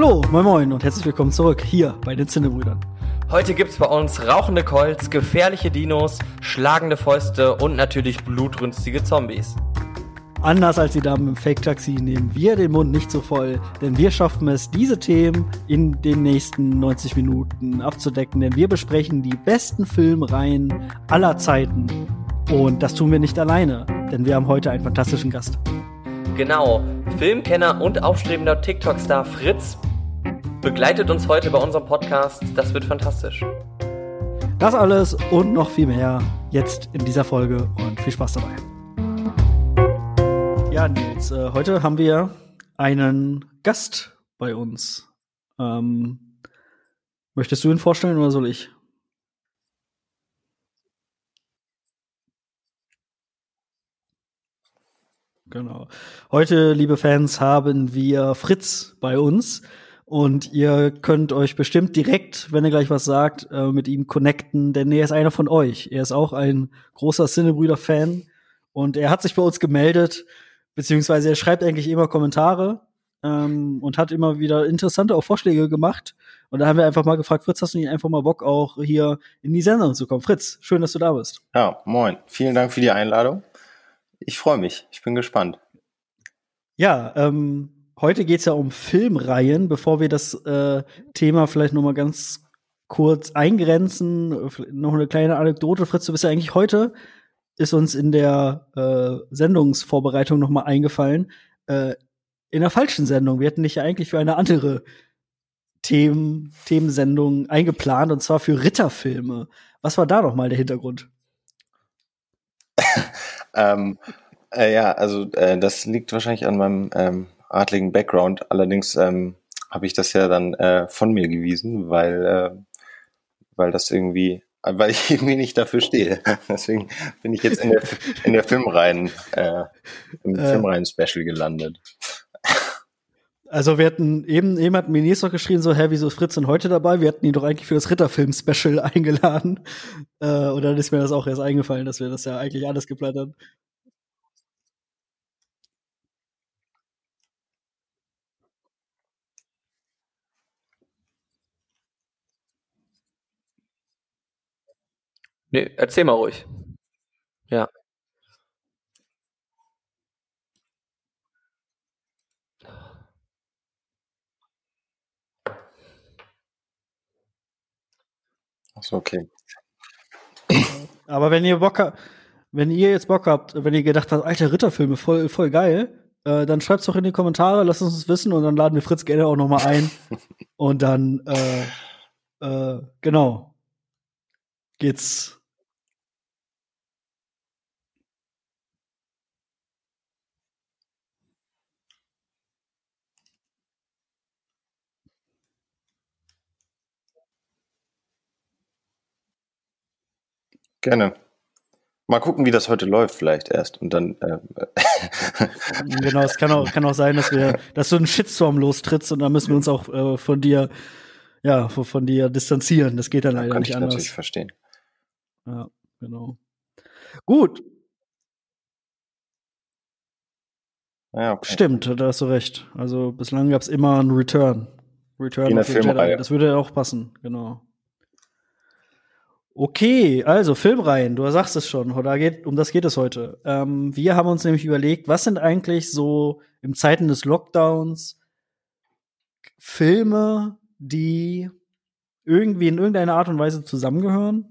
Hallo, moin moin und herzlich willkommen zurück hier bei den Zinnebrüdern. Heute gibt's bei uns rauchende Colts, gefährliche Dinos, schlagende Fäuste und natürlich blutrünstige Zombies. Anders als die Damen im Fake-Taxi nehmen wir den Mund nicht so voll, denn wir schaffen es, diese Themen in den nächsten 90 Minuten abzudecken, denn wir besprechen die besten Filmreihen aller Zeiten. Und das tun wir nicht alleine, denn wir haben heute einen fantastischen Gast. Genau, Filmkenner und aufstrebender TikTok-Star Fritz begleitet uns heute bei unserem Podcast. Das wird fantastisch. Das alles und noch viel mehr jetzt in dieser Folge und viel Spaß dabei. Ja, Nils, äh, heute haben wir einen Gast bei uns. Ähm, möchtest du ihn vorstellen oder soll ich? Genau. Heute, liebe Fans, haben wir Fritz bei uns. Und ihr könnt euch bestimmt direkt, wenn er gleich was sagt, äh, mit ihm connecten, denn er ist einer von euch. Er ist auch ein großer Cinnebrüder-Fan. Und er hat sich bei uns gemeldet, beziehungsweise er schreibt eigentlich immer Kommentare ähm, und hat immer wieder interessante auch Vorschläge gemacht. Und da haben wir einfach mal gefragt, Fritz, hast du nicht einfach mal Bock, auch hier in die Sendung zu kommen? Fritz, schön, dass du da bist. Ja, moin. Vielen Dank für die Einladung. Ich freue mich. Ich bin gespannt. Ja, ähm, heute geht's ja um Filmreihen. Bevor wir das äh, Thema vielleicht noch mal ganz kurz eingrenzen, noch eine kleine Anekdote. Fritz, du bist ja eigentlich heute, ist uns in der äh, Sendungsvorbereitung noch mal eingefallen, äh, in der falschen Sendung. Wir hätten dich ja eigentlich für eine andere Themen, Themensendung eingeplant, und zwar für Ritterfilme. Was war da noch mal der Hintergrund? ähm, äh, ja, also äh, das liegt wahrscheinlich an meinem ähm, adligen Background. Allerdings ähm, habe ich das ja dann äh, von mir gewiesen, weil, äh, weil das irgendwie, weil ich irgendwie nicht dafür stehe. Deswegen bin ich jetzt in der, in der Filmreihen, äh, im äh. Filmreihen-Special gelandet. Also wir hatten eben, eben hat Minis doch geschrieben, so, hä, wieso ist Fritz denn heute dabei? Wir hatten ihn doch eigentlich für das Ritterfilm-Special eingeladen. Äh, und dann ist mir das auch erst eingefallen, dass wir das ja eigentlich alles geplant haben. Nee, erzähl mal ruhig. Ja. Achso, okay. Aber wenn ihr Bock habt, wenn ihr jetzt Bock habt, wenn ihr gedacht habt, alter Ritterfilme, voll, voll geil, äh, dann schreibt's doch in die Kommentare, lasst uns das wissen und dann laden wir Fritz gerne auch noch mal ein. und dann, äh, äh, genau, geht's Gerne. Mal gucken, wie das heute läuft, vielleicht erst. Und dann. Äh, genau, es kann auch, kann auch sein, dass wir, dass du einen Shitstorm lostrittst und dann müssen wir uns auch äh, von dir, ja, von, von, dir distanzieren. Das geht dann leider kann nicht ich anders. natürlich verstehen. Ja, genau. Gut. Ja, okay. Stimmt, da hast du recht. Also bislang gab es immer einen Return. Return In der Filmreihe. Das würde auch passen, genau. Okay, also Filmreihen, du sagst es schon, da geht, um das geht es heute. Ähm, wir haben uns nämlich überlegt, was sind eigentlich so im Zeiten des Lockdowns Filme, die irgendwie in irgendeiner Art und Weise zusammengehören,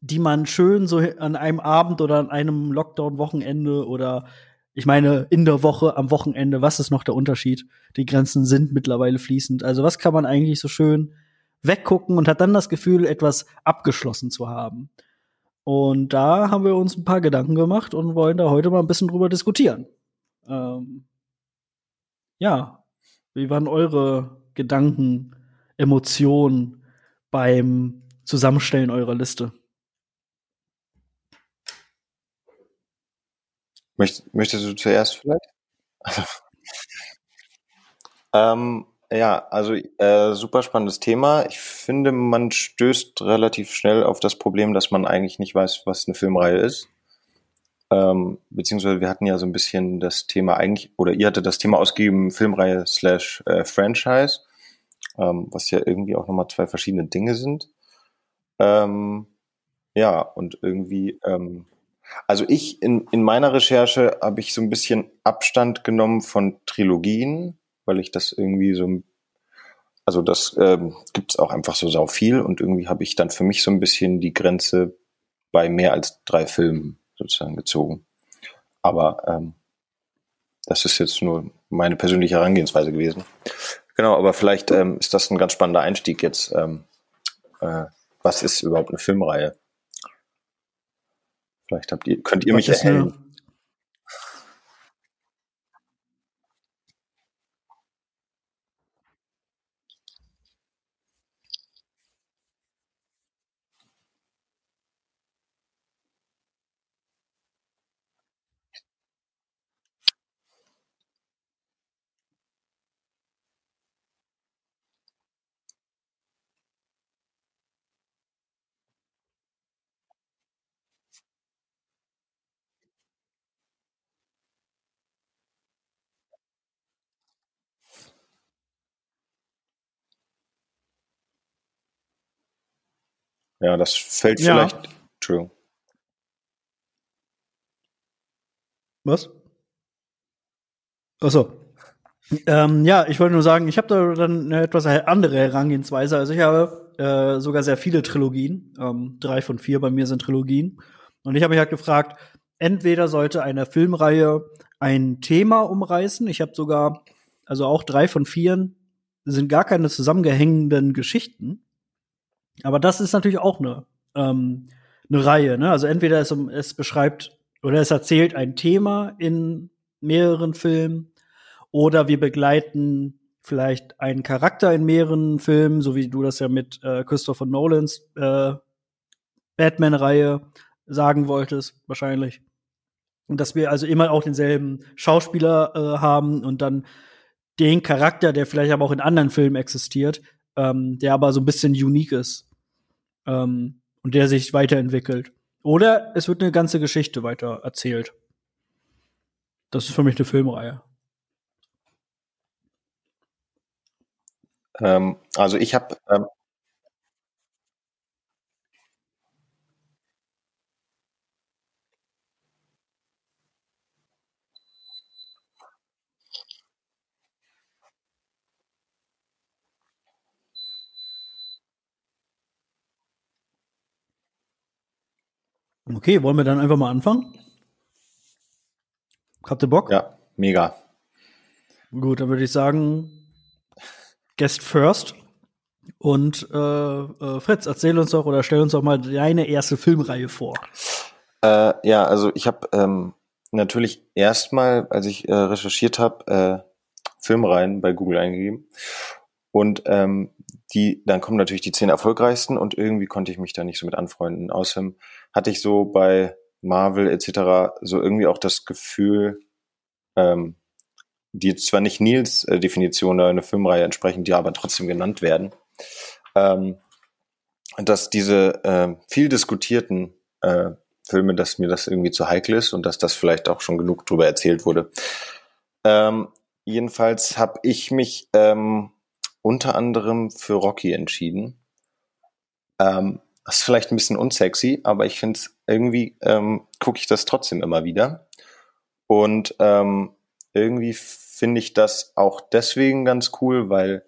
die man schön so an einem Abend oder an einem Lockdown-Wochenende oder ich meine in der Woche, am Wochenende, was ist noch der Unterschied? Die Grenzen sind mittlerweile fließend. Also was kann man eigentlich so schön weggucken und hat dann das Gefühl, etwas abgeschlossen zu haben. Und da haben wir uns ein paar Gedanken gemacht und wollen da heute mal ein bisschen drüber diskutieren. Ähm, ja, wie waren eure Gedanken, Emotionen beim Zusammenstellen eurer Liste? Möchtest, möchtest du zuerst vielleicht? ähm, ja, also äh, super spannendes Thema. Ich finde, man stößt relativ schnell auf das Problem, dass man eigentlich nicht weiß, was eine Filmreihe ist. Ähm, beziehungsweise wir hatten ja so ein bisschen das Thema eigentlich, oder ihr hattet das Thema ausgegeben, Filmreihe slash äh, Franchise. ähm, was ja irgendwie auch nochmal zwei verschiedene Dinge sind. Ähm, ja, und irgendwie, ähm, also ich in, in meiner Recherche habe ich so ein bisschen Abstand genommen von Trilogien, weil ich das irgendwie so, also das ähm, gibt auch einfach so sau viel und irgendwie habe ich dann für mich so ein bisschen die Grenze bei mehr als drei Filmen sozusagen gezogen. Aber ähm, das ist jetzt nur meine persönliche Herangehensweise gewesen. Genau, aber vielleicht ähm, ist das ein ganz spannender Einstieg jetzt. Ähm, äh, was ist überhaupt eine Filmreihe? Vielleicht habt ihr, könnt ihr was mich erhellen. Eine, Ja, das fällt ja. vielleicht. True. Was? Achso. Ähm, ja, ich wollte nur sagen, ich habe da dann eine etwas andere Herangehensweise. Also ich habe äh, sogar sehr viele Trilogien. Ähm, drei von vier bei mir sind Trilogien. Und ich habe mich halt gefragt, entweder sollte eine Filmreihe ein Thema umreißen. Ich habe sogar, also auch drei von vier sind gar keine zusammengehängenden Geschichten. Aber das ist natürlich auch eine, ähm, eine Reihe. Ne? Also entweder es, es beschreibt oder es erzählt ein Thema in mehreren Filmen oder wir begleiten vielleicht einen Charakter in mehreren Filmen, so wie du das ja mit äh, Christopher Nolans äh, Batman-Reihe sagen wolltest, wahrscheinlich. Und dass wir also immer auch denselben Schauspieler äh, haben und dann den Charakter, der vielleicht aber auch in anderen Filmen existiert, ähm, der aber so ein bisschen unique ist ähm, und der sich weiterentwickelt. Oder es wird eine ganze Geschichte weiter erzählt. Das ist für mich eine Filmreihe. Ähm, also ich habe ähm Okay, wollen wir dann einfach mal anfangen? Habt ihr Bock? Ja, mega. Gut, dann würde ich sagen, Guest first. Und äh, äh, Fritz, erzähl uns doch oder stell uns doch mal deine erste Filmreihe vor. Äh, ja, also ich habe ähm, natürlich erstmal, als ich äh, recherchiert habe, äh, Filmreihen bei Google eingegeben. Und ähm, die, dann kommen natürlich die zehn erfolgreichsten und irgendwie konnte ich mich da nicht so mit anfreunden. Außerdem hatte ich so bei Marvel etc. so irgendwie auch das Gefühl, ähm, die zwar nicht Nils äh, Definition einer Filmreihe entsprechen, die aber trotzdem genannt werden, ähm, dass diese äh, viel diskutierten äh, Filme, dass mir das irgendwie zu heikel ist und dass das vielleicht auch schon genug drüber erzählt wurde. Ähm, jedenfalls habe ich mich ähm, unter anderem für Rocky entschieden. Ähm, das ist vielleicht ein bisschen unsexy, aber ich finde es irgendwie ähm, gucke ich das trotzdem immer wieder. Und ähm, irgendwie finde ich das auch deswegen ganz cool, weil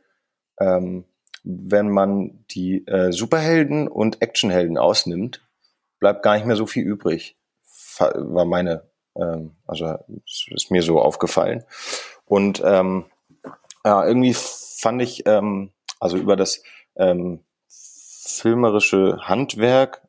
ähm, wenn man die äh, Superhelden und Actionhelden ausnimmt, bleibt gar nicht mehr so viel übrig. War meine, ähm, also ist mir so aufgefallen. Und ähm, ja, irgendwie fand ich, ähm, also über das ähm, filmerische Handwerk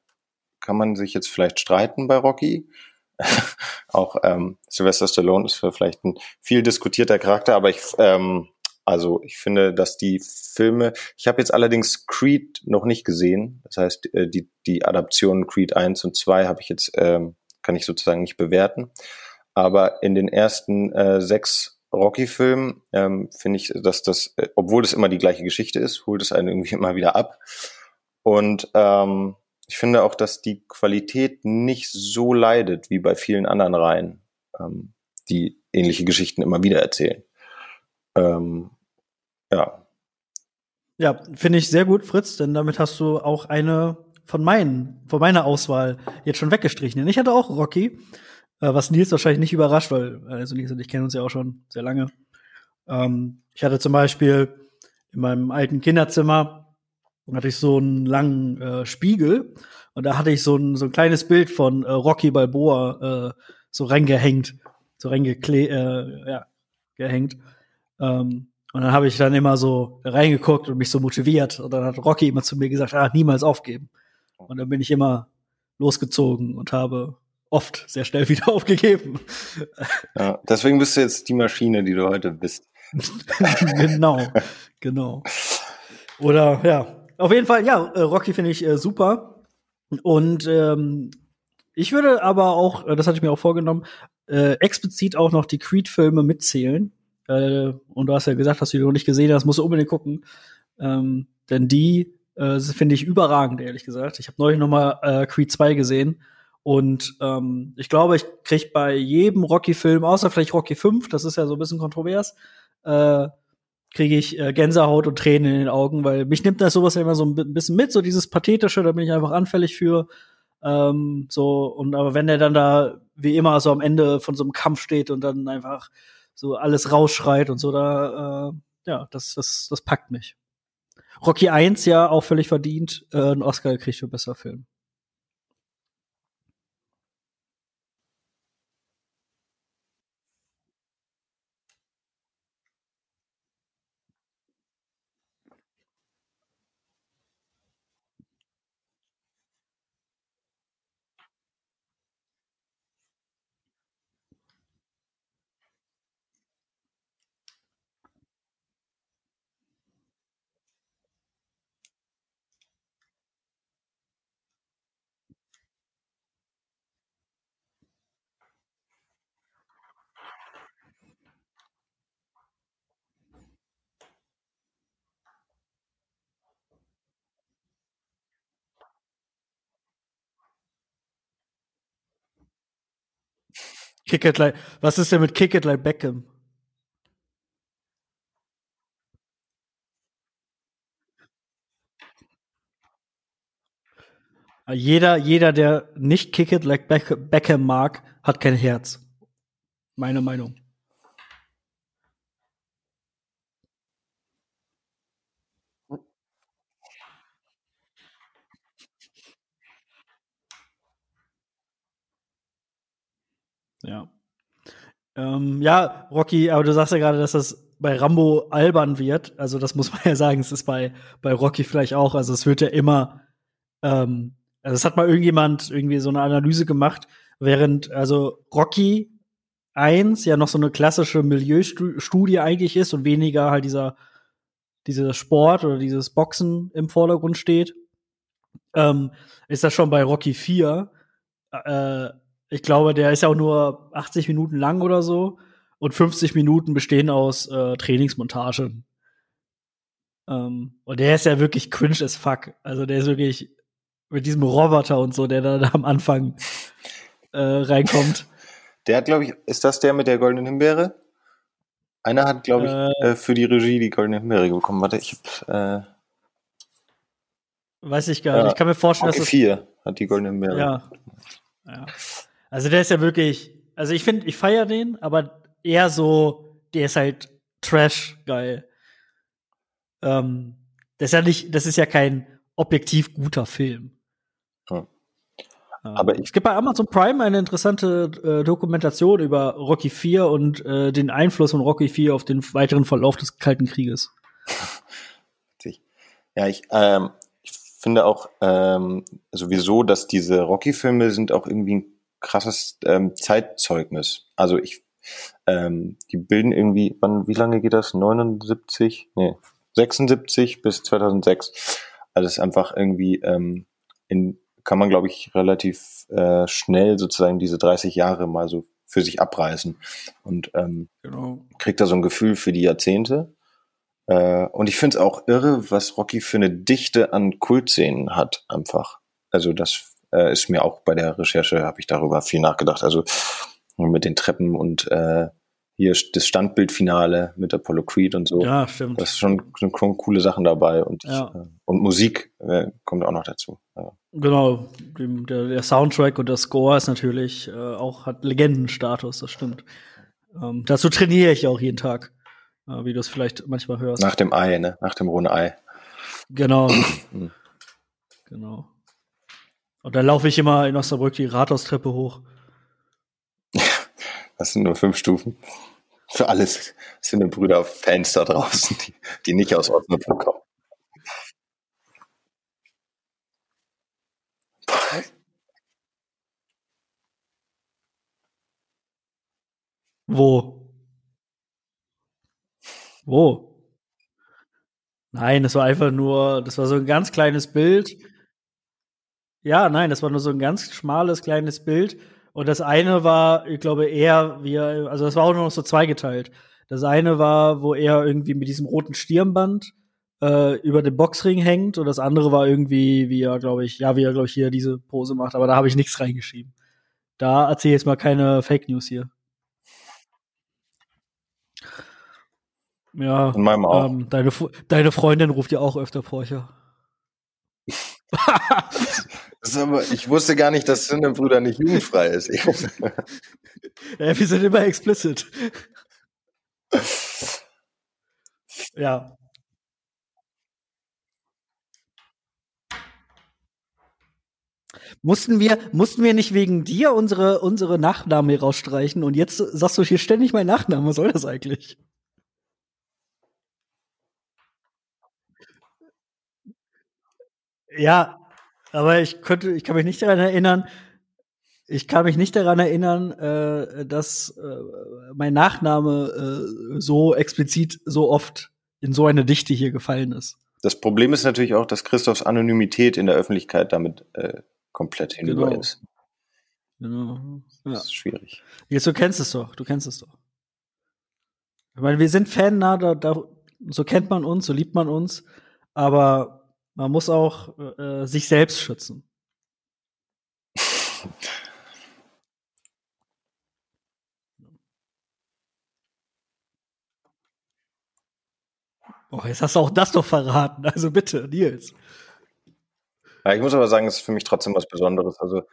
kann man sich jetzt vielleicht streiten bei Rocky. auch ähm, Sylvester Stallone ist vielleicht ein viel diskutierter Charakter, aber ich, ähm, also ich finde, dass die Filme, ich habe jetzt allerdings Creed noch nicht gesehen. Das heißt, äh, die, die Adaptionen Creed 1 und 2 habe ich jetzt, ähm, kann ich sozusagen nicht bewerten. Aber in den ersten äh, sechs Rocky-Film ähm, finde ich, dass das, äh, obwohl das immer die gleiche Geschichte ist, holt es einen irgendwie immer wieder ab. Und ähm, ich finde auch, dass die Qualität nicht so leidet wie bei vielen anderen Reihen, ähm, die ähnliche Geschichten immer wieder erzählen. Ähm, ja. Ja, finde ich sehr gut, Fritz, denn damit hast du auch eine von meinen, von meiner Auswahl jetzt schon weggestrichen. Denn ich hatte auch Rocky, was Nils wahrscheinlich nicht überrascht, weil also Nils und ich kennen uns ja auch schon sehr lange. Ähm, ich hatte zum Beispiel in meinem alten Kinderzimmer hatte ich so einen langen äh, Spiegel und da hatte ich so ein, so ein kleines Bild von äh, Rocky Balboa äh, so reingehängt, so reingekle äh, ja, gehängt. Ähm, und dann habe ich dann immer so reingeguckt und mich so motiviert. Und dann hat Rocky immer zu mir gesagt, ah, niemals aufgeben. Und dann bin ich immer losgezogen und habe oft sehr schnell wieder aufgegeben. Ja, deswegen bist du jetzt die Maschine, die du heute bist. genau, genau. Oder ja, auf jeden Fall, ja, äh, Rocky finde ich äh, super. Und ähm, ich würde aber auch, äh, das hatte ich mir auch vorgenommen, äh, explizit auch noch die Creed-Filme mitzählen. Äh, und du hast ja gesagt, dass du die noch nicht gesehen hast, musst du unbedingt gucken. Ähm, denn die äh, finde ich überragend, ehrlich gesagt. Ich habe neulich noch mal Creed 2 gesehen. Und ähm, ich glaube, ich krieg bei jedem Rocky-Film, außer vielleicht Rocky 5, das ist ja so ein bisschen kontrovers, äh, kriege ich äh, Gänsehaut und Tränen in den Augen, weil mich nimmt das sowas ja immer so ein bisschen mit, so dieses Pathetische, da bin ich einfach anfällig für. Ähm, so, und aber wenn der dann da wie immer so am Ende von so einem Kampf steht und dann einfach so alles rausschreit und so, da, äh, ja, das, das, das packt mich. Rocky 1 ja auch völlig verdient, äh, einen Oscar gekriegt für besser Film. Kick it like, was ist denn mit Kick it like Beckham? Jeder, jeder, der nicht Kick it like Beckham mag, hat kein Herz. Meine Meinung. Ja. Ähm, ja, Rocky, aber du sagst ja gerade, dass das bei Rambo albern wird. Also das muss man ja sagen, es ist bei, bei Rocky vielleicht auch. Also es wird ja immer, ähm, also es hat mal irgendjemand irgendwie so eine Analyse gemacht, während also Rocky 1 ja noch so eine klassische Milieustudie eigentlich ist und weniger halt dieser, dieser Sport oder dieses Boxen im Vordergrund steht, ähm, ist das schon bei Rocky 4 äh, ich glaube, der ist ja auch nur 80 Minuten lang oder so. Und 50 Minuten bestehen aus äh, Trainingsmontagen. Ähm, und der ist ja wirklich cringe as fuck. Also der ist wirklich mit diesem Roboter und so, der da, am Anfang äh, reinkommt. Der hat, glaube ich, ist das der mit der goldenen Himbeere? Einer hat, glaube ich, äh, äh, für die Regie die goldene Himbeere bekommen. Warte, ich hab, äh Weiß ich gar nicht. Ich kann mir vorstellen, dass es. vier hat die goldene Himbeere. Ja. ja. Also der ist ja wirklich, also ich finde, ich feiere den, aber eher so, der ist halt Trash geil. Ähm, das ist ja nicht, das ist ja kein objektiv guter Film. Hm. Aber ich es gibt bei Amazon Prime eine interessante äh, Dokumentation über Rocky 4 und äh, den Einfluss von Rocky 4 auf den weiteren Verlauf des Kalten Krieges. Ja, ich, ähm, ich finde auch ähm, sowieso, dass diese Rocky-Filme sind auch irgendwie ein krasses ähm, Zeitzeugnis. Also ich, ähm, die bilden irgendwie, wann, wie lange geht das? 79? Nee, 76 bis 2006. Also es ist einfach irgendwie, ähm, in, kann man glaube ich relativ äh, schnell sozusagen diese 30 Jahre mal so für sich abreißen und ähm, genau. kriegt da so ein Gefühl für die Jahrzehnte. Äh, und ich finde es auch irre, was Rocky für eine Dichte an Kultszenen hat, einfach. Also das äh, ist mir auch bei der Recherche, habe ich darüber viel nachgedacht. Also mit den Treppen und äh, hier das Standbildfinale mit Apollo Creed und so. Ja, stimmt. Das ist schon, sind schon coole Sachen dabei und, ich, Ja. äh, und Musik äh, kommt auch noch dazu. Ja. Genau, der, der Soundtrack und der Score ist natürlich äh, auch, hat Legendenstatus, das stimmt. Ähm, dazu trainiere ich auch jeden Tag, äh, wie du es vielleicht manchmal hörst. Nach dem Ei, ne? Nach dem rohen Ei. Genau. Genau. Und dann laufe ich immer in Osnabrück die Rathaustreppe hoch. Das sind nur fünf Stufen. Für alles sind Brüder Fans da draußen, die, die nicht aus Osnabrück kommen. Wo? Wo? Nein, das war einfach nur, das war so ein ganz kleines Bild. Ja, nein, das war nur so ein ganz schmales kleines Bild. Und das eine war, ich glaube, eher wie, er- also das war auch nur noch so zweigeteilt. Das eine war, wo er irgendwie mit diesem roten Stirnband äh, über dem Boxring hängt und das andere war irgendwie, wie er, glaube ich, ja, wie er, glaube ich, hier diese Pose macht, aber da habe ich nichts reingeschrieben. Da erzähle ich jetzt mal keine Fake News hier. Ja, In meinem auch. ähm, deine, deine Freundin ruft ja auch öfter Porcher. Aber, ich wusste gar nicht, dass Brüder nicht jugendfrei ist. Ja, wir sind immer explicit. ja. Mussten wir, mussten wir nicht wegen dir unsere, unsere Nachnamen rausstreichen und jetzt sagst du hier ständig mein Nachname. Was soll das eigentlich? Ja, aber ich könnte, ich kann mich nicht daran erinnern, ich kann mich nicht daran erinnern, äh, dass äh, mein Nachname äh, so explizit so oft in so eine Dichte hier gefallen ist. Das Problem ist natürlich auch, dass Christophs Anonymität in der Öffentlichkeit damit äh, komplett hinüber Genau. ist. Genau. Ja. Das ist schwierig. Jetzt, du kennst es doch, du kennst es doch. Ich meine, wir sind Fan, na, da, da, so kennt man uns, so liebt man uns, aber man muss auch äh, sich selbst schützen. Oh, jetzt hast du auch das doch verraten. Also bitte, Nils. Ja, ich muss aber sagen, es ist für mich trotzdem was Besonderes. Also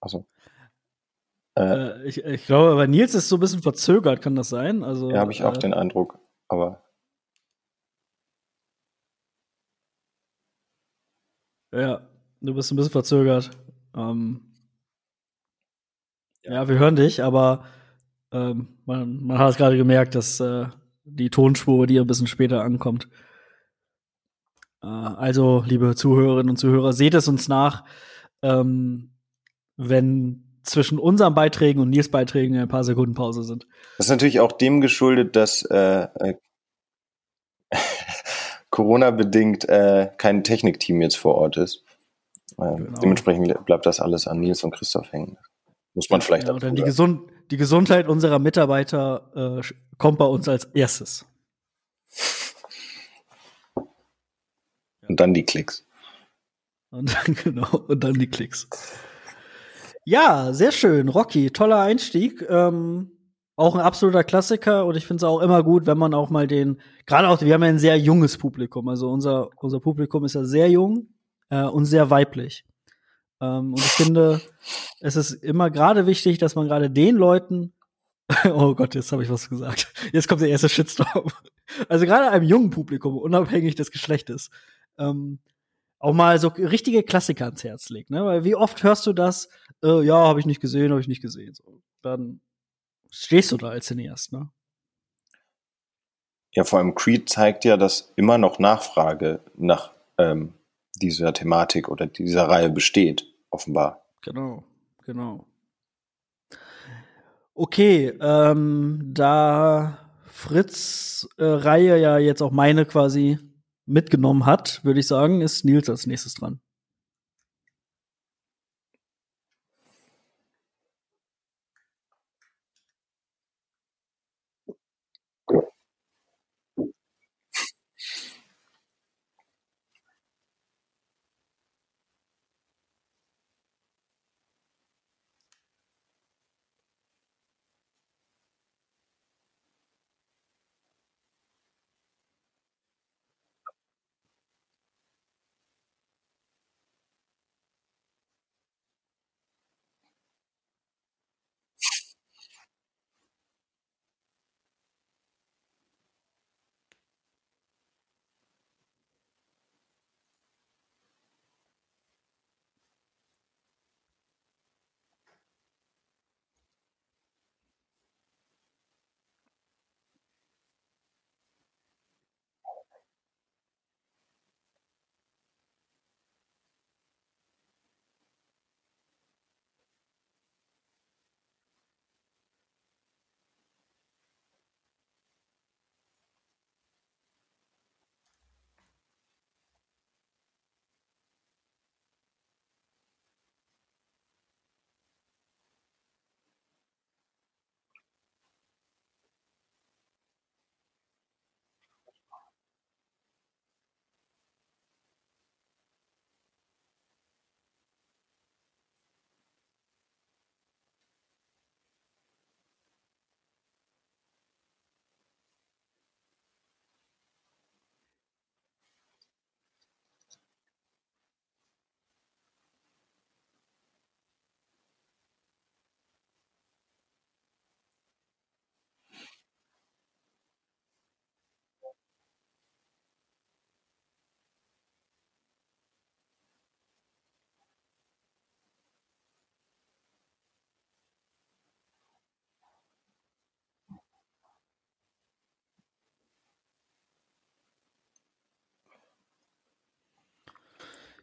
also, äh, Äh, ich, ich glaube, bei Nils ist so ein bisschen verzögert, kann das sein? Also, ja, habe ich auch äh, den Eindruck. Aber Ja, du bist ein bisschen verzögert. Ähm, ja. wir hören dich, aber ähm, man, man hat es gerade gemerkt, dass äh, die Tonspur dir ein bisschen später ankommt. Äh, also, liebe Zuhörerinnen und Zuhörer, seht es uns nach, ähm, wenn zwischen unseren Beiträgen und Nils Beiträgen ein paar Sekunden Pause sind. das ist natürlich auch dem geschuldet, dass äh, äh, Corona-bedingt äh, kein Technikteam jetzt vor Ort ist. Äh, Genau. Dementsprechend bleibt das alles an Nils und Christoph hängen. Muss man vielleicht Ja, dann die. Gesund die Gesundheit unserer Mitarbeiter äh, kommt bei uns als erstes. Und dann die Klicks. Und dann, genau, und dann die Klicks. Ja, sehr schön. Rocky, toller Einstieg. Ähm, auch ein absoluter Klassiker und ich finde es auch immer gut, wenn man auch mal den, gerade auch, wir haben ja ein sehr junges Publikum. Also unser, unser Publikum ist ja sehr jung äh, und sehr weiblich. Ähm, und ich finde, es ist immer gerade wichtig, dass man gerade den Leuten, oh Gott, jetzt habe ich was gesagt. Jetzt kommt der erste Shitstorm. Also gerade einem jungen Publikum, unabhängig des Geschlechtes, ähm, auch mal so richtige Klassiker ans Herz legt, ne? Weil wie oft hörst du das? Äh, ja, habe ich nicht gesehen, habe ich nicht gesehen. So, dann stehst du da als Cineast, ne? Ja, vor allem Creed zeigt ja, dass immer noch Nachfrage nach ähm, dieser Thematik oder dieser Reihe besteht, offenbar. Genau, genau. Okay, ähm, da Fritz äh, Reihe ja jetzt auch meine quasi mitgenommen hat, würde ich sagen, ist Nils als nächstes dran.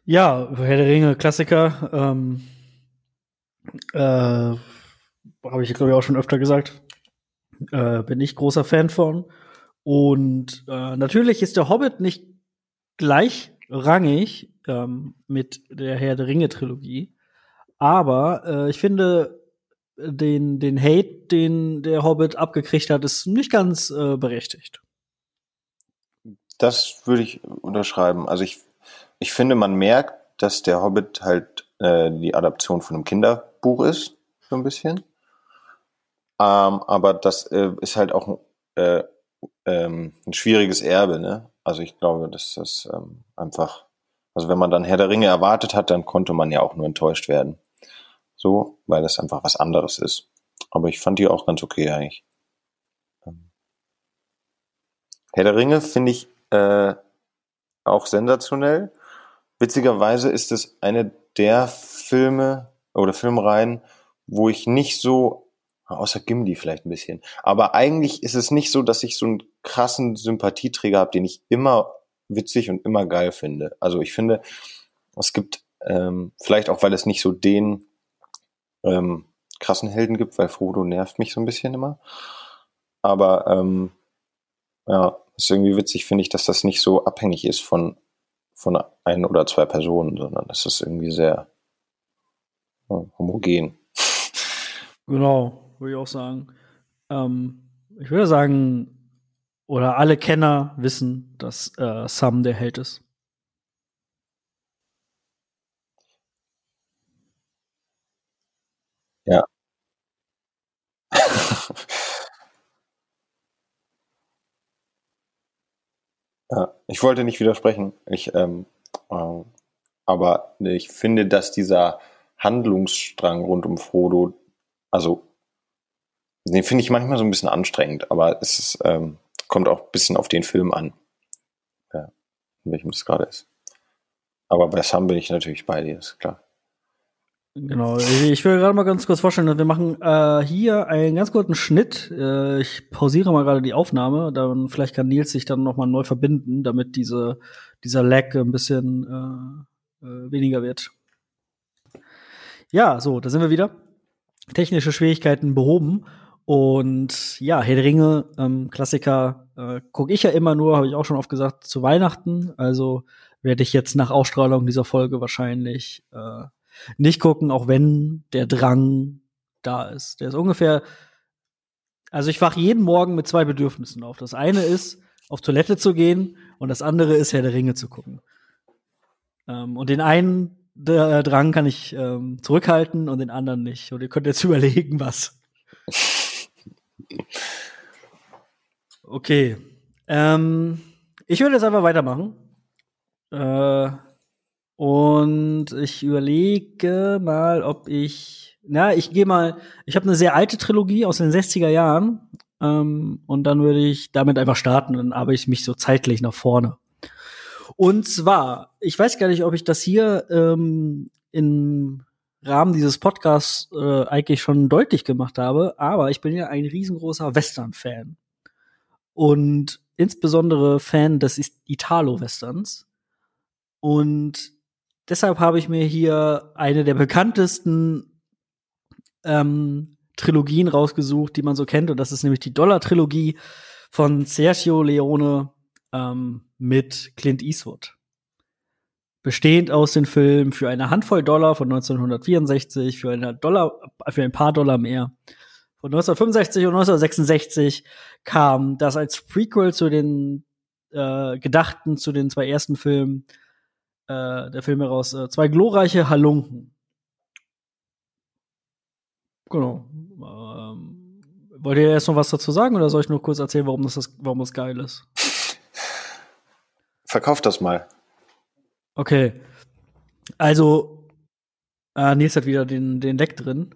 Ja, Herr der Ringe, Klassiker. Ähm, äh, Habe ich, glaube ich, auch schon öfter gesagt. Äh, bin ich großer Fan von. Und äh, natürlich ist der Hobbit nicht gleichrangig ähm, mit der Herr der Ringe-Trilogie. Aber äh, ich finde, den, den Hate, den der Hobbit abgekriegt hat, ist nicht ganz äh, berechtigt. Das würde ich unterschreiben. Also ich, ich finde, man merkt, dass der Hobbit halt äh, die Adaption von einem Kinderbuch ist, so ein bisschen. Ähm, aber das äh, ist halt auch äh, ähm, ein schwieriges Erbe, ne? Also ich glaube, dass das ähm, einfach, also wenn man dann Herr der Ringe erwartet hat, dann konnte man ja auch nur enttäuscht werden. So, weil das einfach was anderes ist. Aber ich fand die auch ganz okay eigentlich. Ähm, Herr der Ringe finde ich äh, auch sensationell. Witzigerweise ist es eine der Filme oder Filmreihen, wo ich nicht so, außer Gimli vielleicht ein bisschen, aber eigentlich ist es nicht so, dass ich so einen krassen Sympathieträger habe, den ich immer witzig und immer geil finde. Also ich finde, es gibt ähm, vielleicht auch, weil es nicht so den ähm, krassen Helden gibt, weil Frodo nervt mich so ein bisschen immer. Aber ähm, ja, ist irgendwie witzig, finde ich, dass das nicht so abhängig ist von, von ein oder zwei Personen, sondern das ist irgendwie sehr ja, homogen. Genau, würde ich auch sagen. Ähm, ich würde sagen, oder alle Kenner wissen, dass äh, Sam der Held ist. Ja. ja, ich wollte nicht widersprechen. Ich, ähm, äh, aber ich finde, dass dieser Handlungsstrang rund um Frodo, also den finde ich manchmal so ein bisschen anstrengend, aber es ist, ähm, kommt auch ein bisschen auf den Film an, ja, in welchem das gerade ist. Aber bei Sam bin ich natürlich bei dir, ist klar. Genau, ich will gerade mal ganz kurz vorstellen, wir machen äh, hier einen ganz kurzen Schnitt. Äh, ich pausiere mal gerade die Aufnahme, dann vielleicht kann Nils sich dann noch mal neu verbinden, damit diese dieser Lag ein bisschen äh, äh, weniger wird. Ja, so, da sind wir wieder. Technische Schwierigkeiten behoben und ja, Herr der Ringe, ähm, Klassiker, äh, gucke ich ja immer nur, habe ich auch schon oft gesagt, zu Weihnachten. Also werde ich jetzt nach Ausstrahlung dieser Folge wahrscheinlich äh, nicht gucken, auch wenn der Drang da ist. Der ist ungefähr, also ich wache jeden Morgen mit zwei Bedürfnissen auf. Das eine ist, auf Toilette zu gehen und das andere ist, Herr der Ringe zu gucken. Ähm, und den einen der Drang kann ich ähm, zurückhalten und den anderen nicht. Und ihr könnt jetzt überlegen, was. Okay. Ähm, ich würde jetzt einfach weitermachen. Äh, und ich überlege mal, ob ich. Na, ich gehe mal. Ich habe eine sehr alte Trilogie aus den 60er Jahren. Ähm, und dann würde ich damit einfach starten. Dann arbeite ich mich so zeitlich nach vorne. Und zwar, ich weiß gar nicht, ob ich das hier ähm, im Rahmen dieses Podcasts äh, eigentlich schon deutlich gemacht habe, aber ich bin ja ein riesengroßer Western-Fan. Und insbesondere Fan des Italo-Westerns. Und deshalb habe ich mir hier eine der bekanntesten ähm, Trilogien rausgesucht, die man so kennt. Und das ist nämlich die Dollar-Trilogie von Sergio Leone ähm, mit Clint Eastwood. Bestehend aus den Filmen für eine Handvoll Dollar von 1964, für, eine Dollar, für ein paar Dollar mehr. Von 1965 und 1966 kam das als Prequel zu den äh, Gedachten zu den zwei ersten Filmen äh, der Film heraus. Äh, zwei glorreiche Halunken. Genau. Ähm, wollt ihr erst noch was dazu sagen oder soll ich nur kurz erzählen, warum das, warum das geil ist? Verkauf das mal. Okay. Also, äh, Nils hat wieder den, den Deck drin.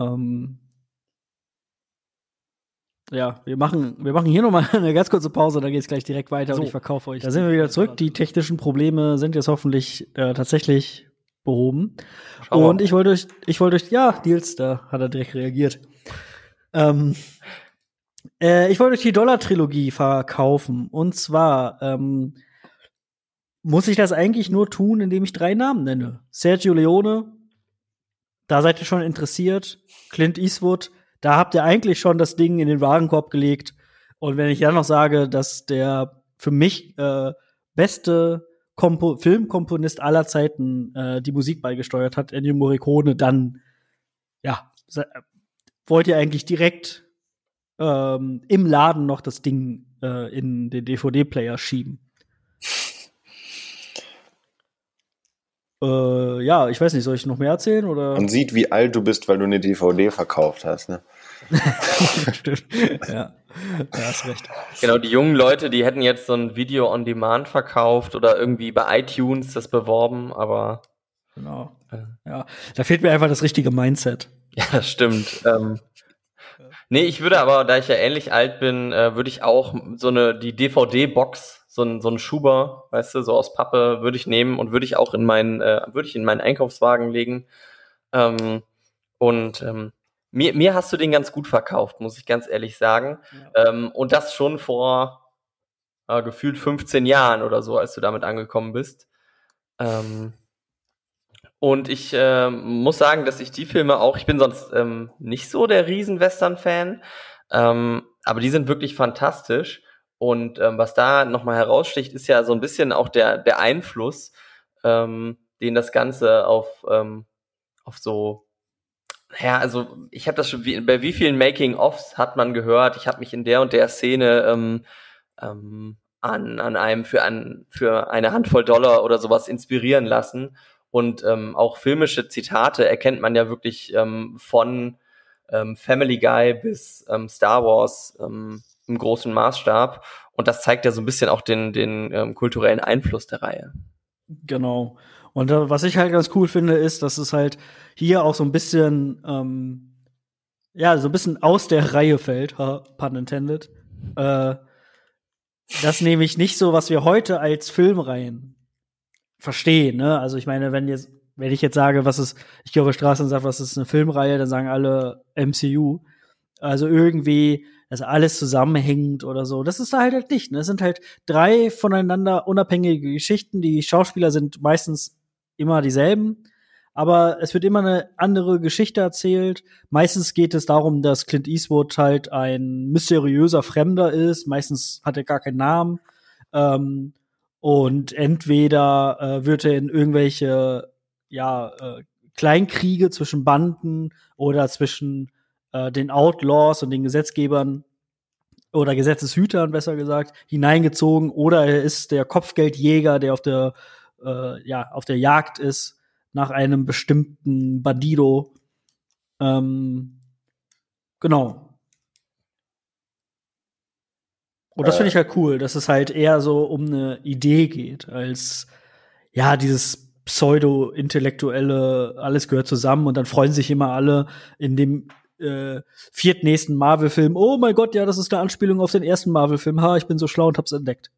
Ähm, ja, wir machen, wir machen hier nochmal eine ganz kurze Pause, dann geht's gleich direkt weiter so, und ich verkaufe euch. Da sind wir wieder zurück. Die technischen Probleme sind jetzt hoffentlich äh, tatsächlich behoben. Schau und ich wollte euch, ich wollte euch, ja, Nils, da hat er direkt reagiert. Ähm, äh, ich wollte euch die Dollar-Trilogie verkaufen. Und zwar, ähm, muss ich das eigentlich nur tun, indem ich drei Namen nenne. Sergio Leone, da seid ihr schon interessiert. Clint Eastwood, da habt ihr eigentlich schon das Ding in den Warenkorb gelegt. Und wenn ich dann noch sage, dass der für mich äh, beste Kompo Filmkomponist aller Zeiten äh, die Musik beigesteuert hat, Ennio Morricone, dann ja, wollt ihr eigentlich direkt ähm, im Laden noch das Ding äh, in den DVD-Player schieben. Äh, ja, ich weiß nicht, soll ich noch mehr erzählen? Oder? Man sieht, wie alt du bist, weil du eine DVD verkauft hast, ne? Stimmt. ja. ja, hast recht. Genau, die jungen Leute, die hätten jetzt so ein Video on Demand verkauft oder irgendwie bei iTunes das beworben, aber. Genau. Ja, da fehlt mir einfach das richtige Mindset. Ja, das stimmt. ähm, nee, ich würde aber, da ich ja ähnlich alt bin, äh, würde ich auch so eine, die DVD-Box, so ein, so ein Schuber, weißt du, so aus Pappe, würde ich nehmen und würde ich auch in meinen, äh, würde ich in meinen Einkaufswagen legen. Ähm, und ähm, mir, mir hast du den ganz gut verkauft, muss ich ganz ehrlich sagen. Ja. Ähm, und das schon vor äh, gefühlt 15 Jahren oder so, als du damit angekommen bist. Ähm, und ich äh, muss sagen, dass ich die Filme auch, ich bin sonst ähm, nicht so der Riesen-Western-Fan, ähm, aber die sind wirklich fantastisch. Und ähm, was da nochmal heraussticht, ist ja so ein bisschen auch der, der Einfluss, ähm, den das Ganze auf, auf so, ja, also ich habe das schon, wie, bei wie vielen Making-ofs hat man gehört, ich habe mich in der und der Szene ähm, ähm, an, an einem für, ein, für eine Handvoll Dollar oder sowas inspirieren lassen. Und ähm, auch filmische Zitate erkennt man ja wirklich ähm, von ähm, Family Guy bis ähm, Star Wars ähm, im großen Maßstab. Und das zeigt ja so ein bisschen auch den, den ähm, kulturellen Einfluss der Reihe. Genau. Und äh, was ich halt ganz cool finde, ist, dass es halt hier auch so ein bisschen, ähm, ja, so ein bisschen aus der Reihe fällt, pun intended. Äh, das nämlich nicht so, was wir heute als Filmreihen verstehen, ne? Also ich meine, wenn jetzt, wenn ich jetzt sage, was ist, ich gehe auf der Straße und sage, was ist eine Filmreihe, dann sagen alle MCU. Also irgendwie, dass alles zusammenhängt oder so. Das ist da halt, halt nicht. Ne? Es sind halt drei voneinander unabhängige Geschichten. Die Schauspieler sind meistens immer dieselben, aber es wird immer eine andere Geschichte erzählt. Meistens geht es darum, dass Clint Eastwood halt ein mysteriöser Fremder ist. Meistens hat er gar keinen Namen. Ähm, und entweder äh, wird er in irgendwelche ja, äh, Kleinkriege zwischen Banden oder zwischen äh, den Outlaws und den Gesetzgebern oder Gesetzeshütern, besser gesagt, hineingezogen, oder er ist der Kopfgeldjäger, der auf der, äh, ja, auf der Jagd ist nach einem bestimmten Bandido. Ähm, genau. Und das finde ich halt cool, dass es halt eher so um eine Idee geht, als ja, dieses pseudo-intellektuelle, alles gehört zusammen und dann freuen sich immer alle in dem äh, viertnächsten Marvel-Film, oh mein Gott, ja, das ist eine Anspielung auf den ersten Marvel-Film. Ha, ich bin so schlau und hab's entdeckt.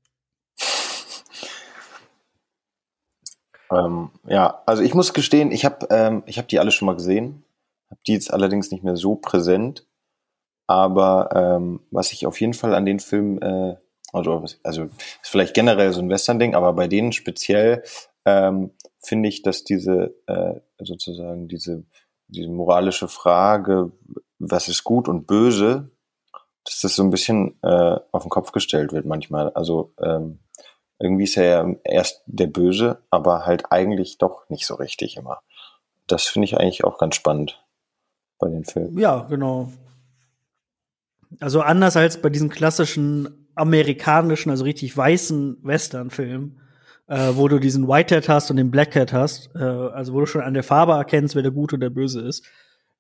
Ähm, ja, also ich muss gestehen, ich habe ähm, hab die alle schon mal gesehen, habe die jetzt allerdings nicht mehr so präsent. Aber ähm, was ich auf jeden Fall an den Film, äh, also, also ist vielleicht generell so ein Western-Ding, aber bei denen speziell ähm, finde ich, dass diese äh, sozusagen diese, diese moralische Frage, was ist gut und böse, dass das so ein bisschen äh, auf den Kopf gestellt wird manchmal. Also ähm, irgendwie ist er ja erst der Böse, aber halt eigentlich doch nicht so richtig immer. Das finde ich eigentlich auch ganz spannend bei den Filmen. Ja, genau. Also anders als bei diesen klassischen amerikanischen, also richtig weißen Western-Filmen, äh, wo du diesen Whitehead hast und den Blackhead hast, äh, also wo du schon an der Farbe erkennst, wer der Gute und der Böse ist,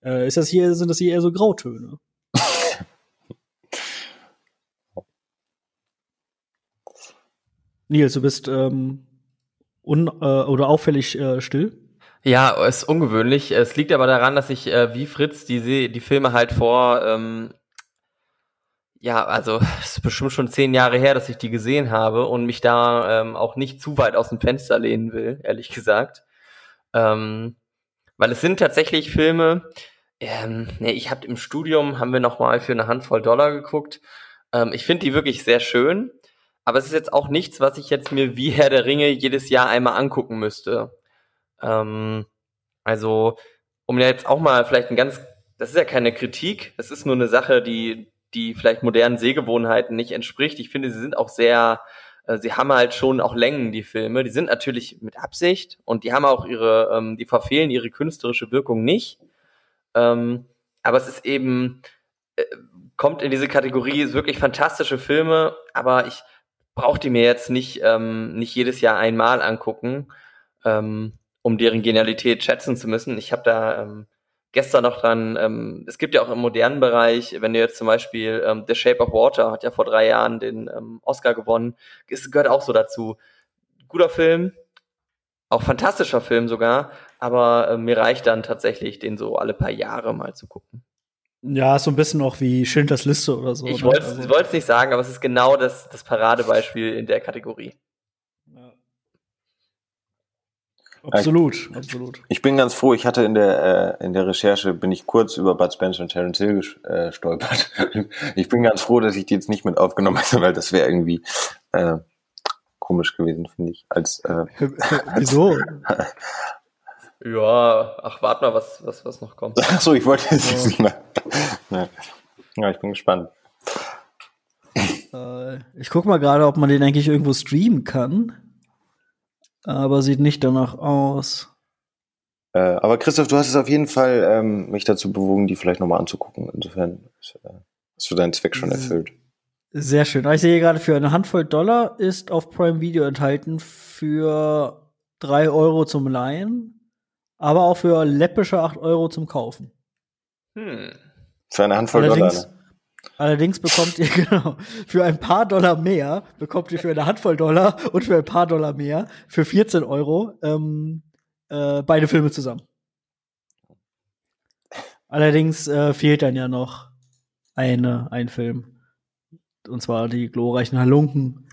äh, ist das hier, sind das hier eher so Grautöne. Nils, du bist ähm, un äh, oder auffällig äh, still. Ja, ist ungewöhnlich. Es liegt aber daran, dass ich äh, wie Fritz die, die Filme halt vor ähm, ja, also es ist bestimmt schon zehn Jahre her, dass ich die gesehen habe und mich da ähm, auch nicht zu weit aus dem Fenster lehnen will, ehrlich gesagt. Ähm, weil es sind tatsächlich Filme, ähm, nee, ich habe im Studium, haben wir noch mal für eine Handvoll Dollar geguckt. Ähm, ich finde die wirklich sehr schön, aber es ist jetzt auch nichts, was ich jetzt mir wie Herr der Ringe jedes Jahr einmal angucken müsste. Ähm, also, um jetzt auch mal vielleicht ein ganz, das ist ja keine Kritik, das ist nur eine Sache, die, die vielleicht modernen Sehgewohnheiten nicht entspricht. Ich finde, sie sind auch sehr, äh, sie haben halt schon auch Längen, die Filme. Die sind natürlich mit Absicht und die haben auch ihre, ähm, die verfehlen ihre künstlerische Wirkung nicht. Ähm, aber es ist eben, äh, kommt in diese Kategorie, ist wirklich fantastische Filme, aber ich, braucht die mir jetzt nicht, ähm, nicht jedes Jahr einmal angucken, ähm, um deren Genialität schätzen zu müssen. Ich habe da ähm, gestern noch dran, ähm, es gibt ja auch im modernen Bereich, wenn du jetzt zum Beispiel ähm, The Shape of Water hat ja vor drei Jahren den ähm, Oscar gewonnen, es gehört auch so dazu. Guter Film, auch fantastischer Film sogar, aber äh, mir reicht dann tatsächlich, den so alle paar Jahre mal zu gucken. Ja, so ein bisschen auch wie Schindlers Liste oder so. Ich ne? wollte es also. nicht sagen, aber es ist genau das, das Paradebeispiel in der Kategorie. Ja. Absolut, absolut. Ich bin ganz froh, ich hatte in der, äh, in der Recherche, bin ich kurz über Bud Spencer und Terence Hill äh, gestolpert. ich bin ganz froh, dass ich die jetzt nicht mit aufgenommen habe, weil das wäre irgendwie äh, komisch gewesen, finde ich. Als, äh, Wieso? Ja, ach, warte mal, was, was, was noch kommt. Ach so, ich wollte jetzt ja. nicht mehr. Ja. ich bin gespannt. Äh, ich guck mal gerade, ob man den eigentlich irgendwo streamen kann. Aber sieht nicht danach aus. Äh, aber Christoph, du hast es auf jeden Fall ähm, mich dazu bewogen, die vielleicht nochmal anzugucken. Insofern äh, hast du deinen Zweck schon erfüllt. Sehr schön. Ich sehe gerade, für eine Handvoll Dollar ist auf Prime Video enthalten für drei Euro zum Leihen aber auch für läppische 8 Euro zum Kaufen. Hm. Für eine Handvoll allerdings, Dollar. Ne? Allerdings bekommt ihr, genau, für ein paar Dollar mehr, bekommt ihr für eine Handvoll Dollar und für ein paar Dollar mehr, für 14 Euro, ähm, äh, beide Filme zusammen. Allerdings äh, fehlt dann ja noch eine, ein Film. Und zwar die glorreichen Halunken.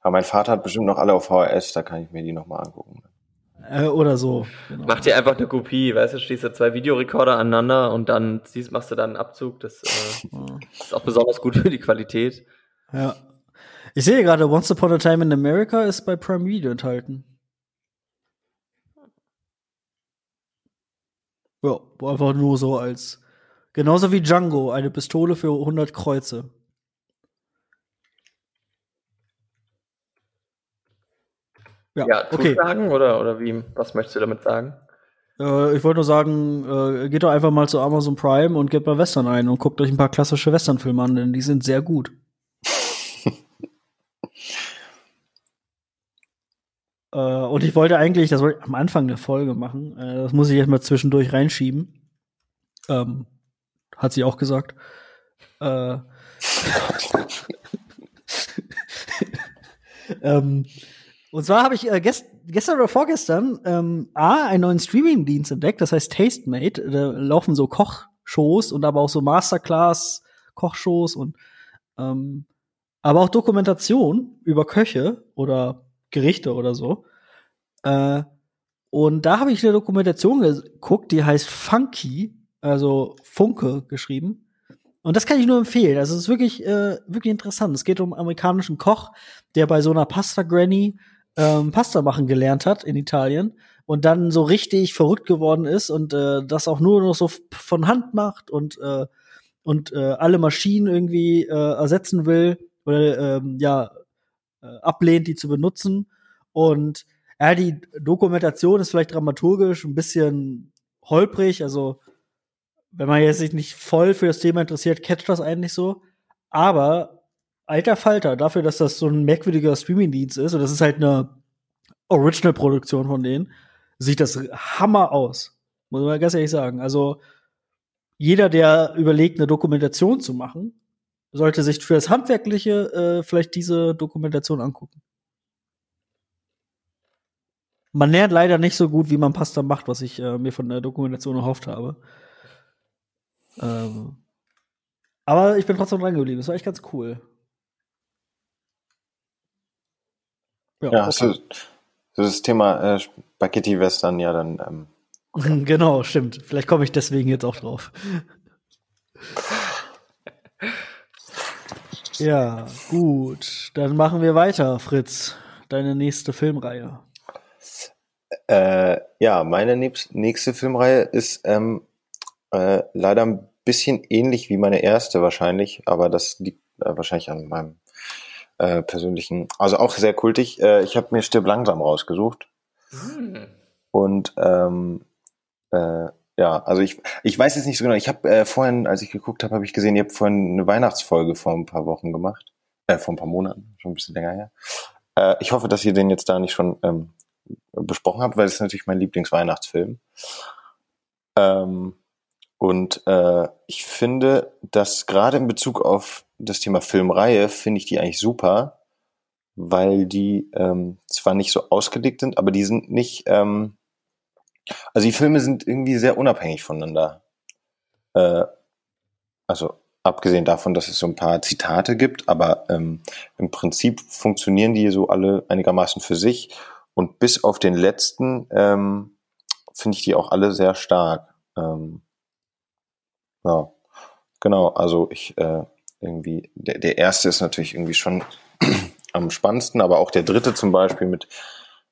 Aber mein Vater hat bestimmt noch alle auf VHS, da kann ich mir die noch mal angucken. Äh, oder so. Genau. Mach dir einfach eine Kopie, weißt du, schließt du zwei Videorekorder aneinander und dann siehst, machst du dann einen Abzug. Das äh, ist auch besonders gut für die Qualität. Ja. Ich sehe gerade, Once Upon a Time in America ist bei Prime Video enthalten. Ja, einfach nur so als. Genauso wie Django, eine Pistole für 100 Kreuze. Ja, ja okay. oder, oder wie? Was möchtest du damit sagen? Äh, ich wollte nur sagen, äh, geht doch einfach mal zu Amazon Prime und gebt mal Western ein und guckt euch ein paar klassische Westernfilme an, denn die sind sehr gut. äh, und ich wollte eigentlich, das wollte ich am Anfang der Folge machen, äh, das muss ich jetzt mal zwischendurch reinschieben. Ähm, hat sie auch gesagt. Äh, ähm, und zwar habe ich äh, gest gestern oder vorgestern ähm, A, einen neuen Streaming-Dienst entdeckt, das heißt Tastemate. Da laufen so Kochshows und aber auch so Masterclass-Kochshows und ähm, aber auch Dokumentation über Köche oder Gerichte oder so. Äh, und da habe ich eine Dokumentation geguckt, die heißt Funky, also Funke geschrieben. Und das kann ich nur empfehlen. Also es ist wirklich, äh, wirklich interessant. Es geht um einen amerikanischen Koch, der bei so einer Pasta Granny ähm, Pasta machen gelernt hat in Italien und dann so richtig verrückt geworden ist und äh, das auch nur noch so von Hand macht und äh, und äh, alle Maschinen irgendwie äh, ersetzen will oder ähm, ja äh, ablehnt, die zu benutzen und ja, die Dokumentation ist vielleicht dramaturgisch ein bisschen holprig, also wenn man jetzt sich nicht voll für das Thema interessiert, catcht das eigentlich so. Aber alter Falter, dafür, dass das so ein merkwürdiger Streaming-Dienst ist, und das ist halt eine Original-Produktion von denen, sieht das Hammer aus. Muss man ganz ehrlich sagen. Also, jeder, der überlegt, eine Dokumentation zu machen, sollte sich für das Handwerkliche äh, vielleicht diese Dokumentation angucken. Man lernt leider nicht so gut, wie man Pasta macht, was ich äh, mir von der Dokumentation erhofft habe. Ähm, aber ich bin trotzdem dran geblieben. Das war echt ganz cool. Ja, ja hast du das Thema äh, Spaghetti-Western ja dann. Ähm, okay. Genau, stimmt. Vielleicht komme ich deswegen jetzt auch drauf. Ja, gut. Dann machen wir weiter, Fritz. Deine nächste Filmreihe. Äh, ja, meine nächste Filmreihe ist ähm, äh, leider ein bisschen ähnlich wie meine erste wahrscheinlich, aber das liegt äh, wahrscheinlich an meinem äh, persönlichen, also auch sehr kultig. Äh, ich habe mir Stirb langsam rausgesucht. Hm. Und ähm, äh, ja, also ich, ich weiß jetzt nicht so genau. Ich habe äh, vorhin, als ich geguckt habe, habe ich gesehen, ihr habt vorhin eine Weihnachtsfolge vor ein paar Wochen gemacht. Äh, vor ein paar Monaten, schon ein bisschen länger her. Äh, ich hoffe, dass ihr den jetzt da nicht schon ähm, besprochen habt, weil es ist natürlich mein Lieblingsweihnachtsfilm. Ähm, und äh, ich finde, dass gerade in Bezug auf das Thema Filmreihe, finde ich die eigentlich super, weil die ähm, zwar nicht so ausgelegt sind, aber die sind nicht, ähm, also die Filme sind irgendwie sehr unabhängig voneinander. Äh, also abgesehen davon, dass es so ein paar Zitate gibt, aber ähm, im Prinzip funktionieren die so alle einigermaßen für sich. Und bis auf den letzten ähm, finde ich die auch alle sehr stark. Ähm, ja, genau. Also ich äh, irgendwie, der, der erste ist natürlich irgendwie schon am spannendsten, aber auch der dritte zum Beispiel mit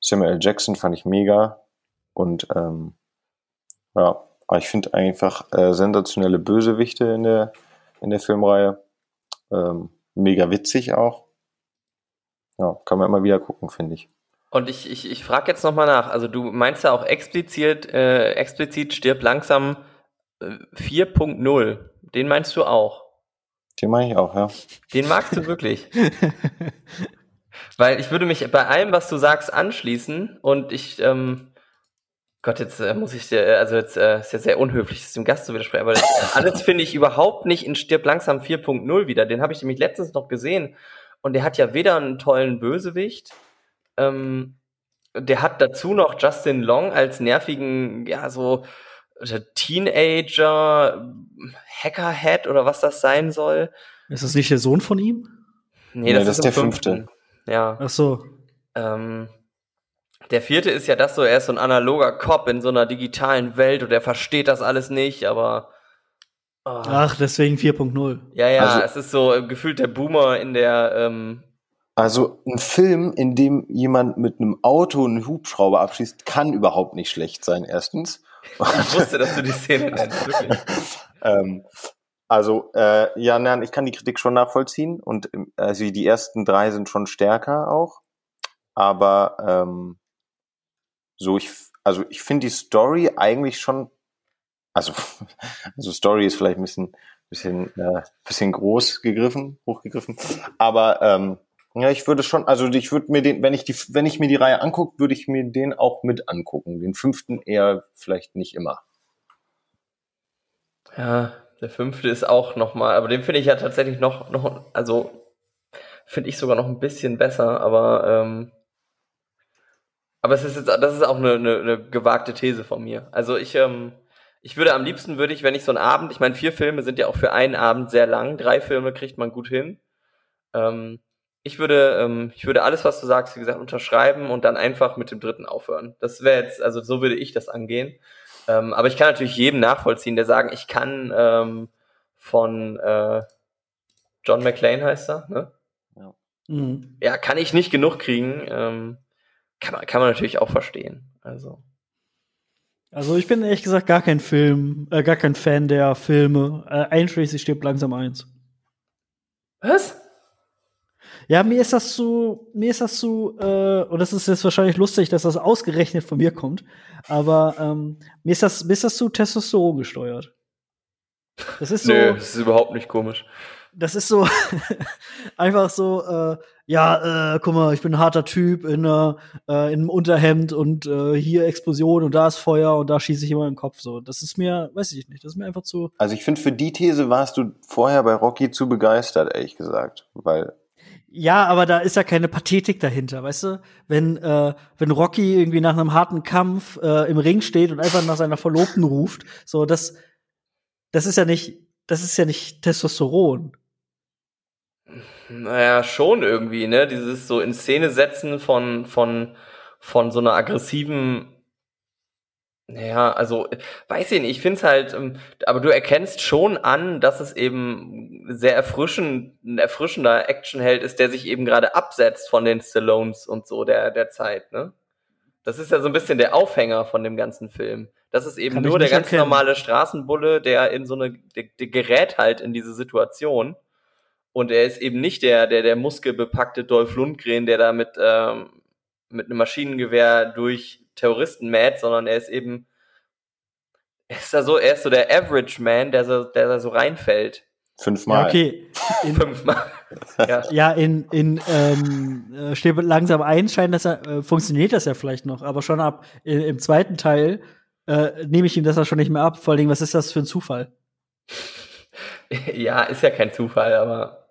Samuel Jackson fand ich mega. Und ähm, ja, ich finde einfach äh, sensationelle Bösewichte in der, in der Filmreihe. Ähm, mega witzig auch. Ja, kann man immer wieder gucken, finde ich. Und ich, ich, ich frage jetzt nochmal nach. Also du meinst ja auch explizit, äh, explizit stirb langsam 4.0, den meinst du auch? Den meine ich auch, ja. Den magst du wirklich. Weil ich würde mich bei allem, was du sagst, anschließen und ich, ähm, Gott, jetzt äh, muss ich dir, also jetzt äh, ist ja sehr unhöflich, das dem Gast zu widersprechen, aber das, alles finde ich überhaupt nicht in Stirb langsam 4.0 wieder. Den habe ich nämlich letztens noch gesehen und der hat ja weder einen tollen Bösewicht, ähm, der hat dazu noch Justin Long als nervigen, ja, so Teenager, Hackerhead oder was das sein soll. Ist das nicht der Sohn von ihm? Nee, das, nee, das ist der fünfte. fünfte. Ja. Ach so. Ähm, der vierte ist ja das so, er ist so ein analoger Cop in so einer digitalen Welt und er versteht das alles nicht, aber. Oh. Ach, deswegen 4.0. Ja, ja, also, es ist so gefühlt der Boomer in der. Ähm, also ein Film, in dem jemand mit einem Auto einen Hubschrauber abschießt, kann überhaupt nicht schlecht sein, erstens. Ich wusste, dass du die Szene nennst, wirklich. ähm, also, äh, ja, nein, ich kann die Kritik schon nachvollziehen und also die ersten drei sind schon stärker auch. Aber ähm, so ich, also ich finde die Story eigentlich schon, also, also Story ist vielleicht ein bisschen, bisschen, äh, bisschen groß gegriffen, hochgegriffen, aber ähm, ja, ich würde schon, also ich würde mir den, wenn ich die, wenn ich mir die Reihe angucke, würde ich mir den auch mit angucken. Den fünften eher vielleicht nicht immer. Ja, der fünfte ist auch nochmal, aber den finde ich ja tatsächlich noch, noch, also finde ich sogar noch ein bisschen besser, aber ähm, aber es ist jetzt, das ist auch eine, eine, eine gewagte These von mir. Also ich, ähm, ich würde am liebsten würde ich, wenn ich so einen Abend, ich meine, vier Filme sind ja auch für einen Abend sehr lang, drei Filme kriegt man gut hin. Ähm, ich würde, ähm, ich würde alles, was du sagst, wie gesagt, unterschreiben und dann einfach mit dem dritten aufhören. Das wäre jetzt, also so würde ich das angehen. Ähm, aber ich kann natürlich jedem nachvollziehen, der sagen, ich kann ähm, von äh, John McClane heißt er, ne? Ja. Mhm. ja, kann ich nicht genug kriegen. Ähm, kann, man, kann man natürlich auch verstehen. Also. Also ich bin ehrlich gesagt gar kein Film, äh, gar kein Fan der Filme. Äh, einschließlich stirbt langsam eins. Was? Ja, mir ist das zu, mir ist das zu, äh, und das ist jetzt wahrscheinlich lustig, dass das ausgerechnet von mir kommt, aber ähm, mir ist das, mir ist das zu Testosteron gesteuert. Das ist so. Nö, das ist überhaupt nicht komisch. Das ist so einfach so, äh, ja, äh, guck mal, ich bin ein harter Typ in, äh, in einem Unterhemd und äh, hier Explosion und da ist Feuer und da schieße ich immer im Kopf. So, das ist mir, weiß ich nicht, das ist mir einfach zu. Also ich finde, für die These warst du vorher bei Rocky zu begeistert, ehrlich gesagt, weil ja, aber da ist ja keine Pathetik dahinter, weißt du? Wenn, äh, wenn Rocky irgendwie nach einem harten Kampf äh, im Ring steht und einfach nach seiner Verlobten ruft, so das, das ist ja nicht, das ist ja nicht Testosteron. Naja, schon irgendwie, ne? Dieses so in Szene setzen von, von, von so einer aggressiven Naja, also weiß ich nicht, ich finde es halt, ähm, aber du erkennst schon an, dass es eben sehr erfrischend, ein erfrischender Actionheld ist, der sich eben gerade absetzt von den Stallones und so der, der Zeit, ne? Das ist ja so ein bisschen der Aufhänger von dem ganzen Film. Das ist eben Kann nur der ganz erkennen. normale Straßenbulle, der in so eine, der, der gerät halt in diese Situation. Und er ist eben nicht der, der, der muskelbepackte Dolph Lundgren, der da mit, ähm, mit einem Maschinengewehr durch Terroristen mäht, sondern er ist eben, er ist da so, er ist so der Average Man, der so, der da so reinfällt. Fünfmal. Ja, okay. In, Fünfmal. ja. ja, in, in ähm, äh, steht langsam ein, scheint das ja, äh, funktioniert das ja vielleicht noch, aber schon ab i- im zweiten Teil äh, nehme ich ihm das ja schon nicht mehr ab. Vor allen Dingen, was ist das für ein Zufall? ja, ist ja kein Zufall, aber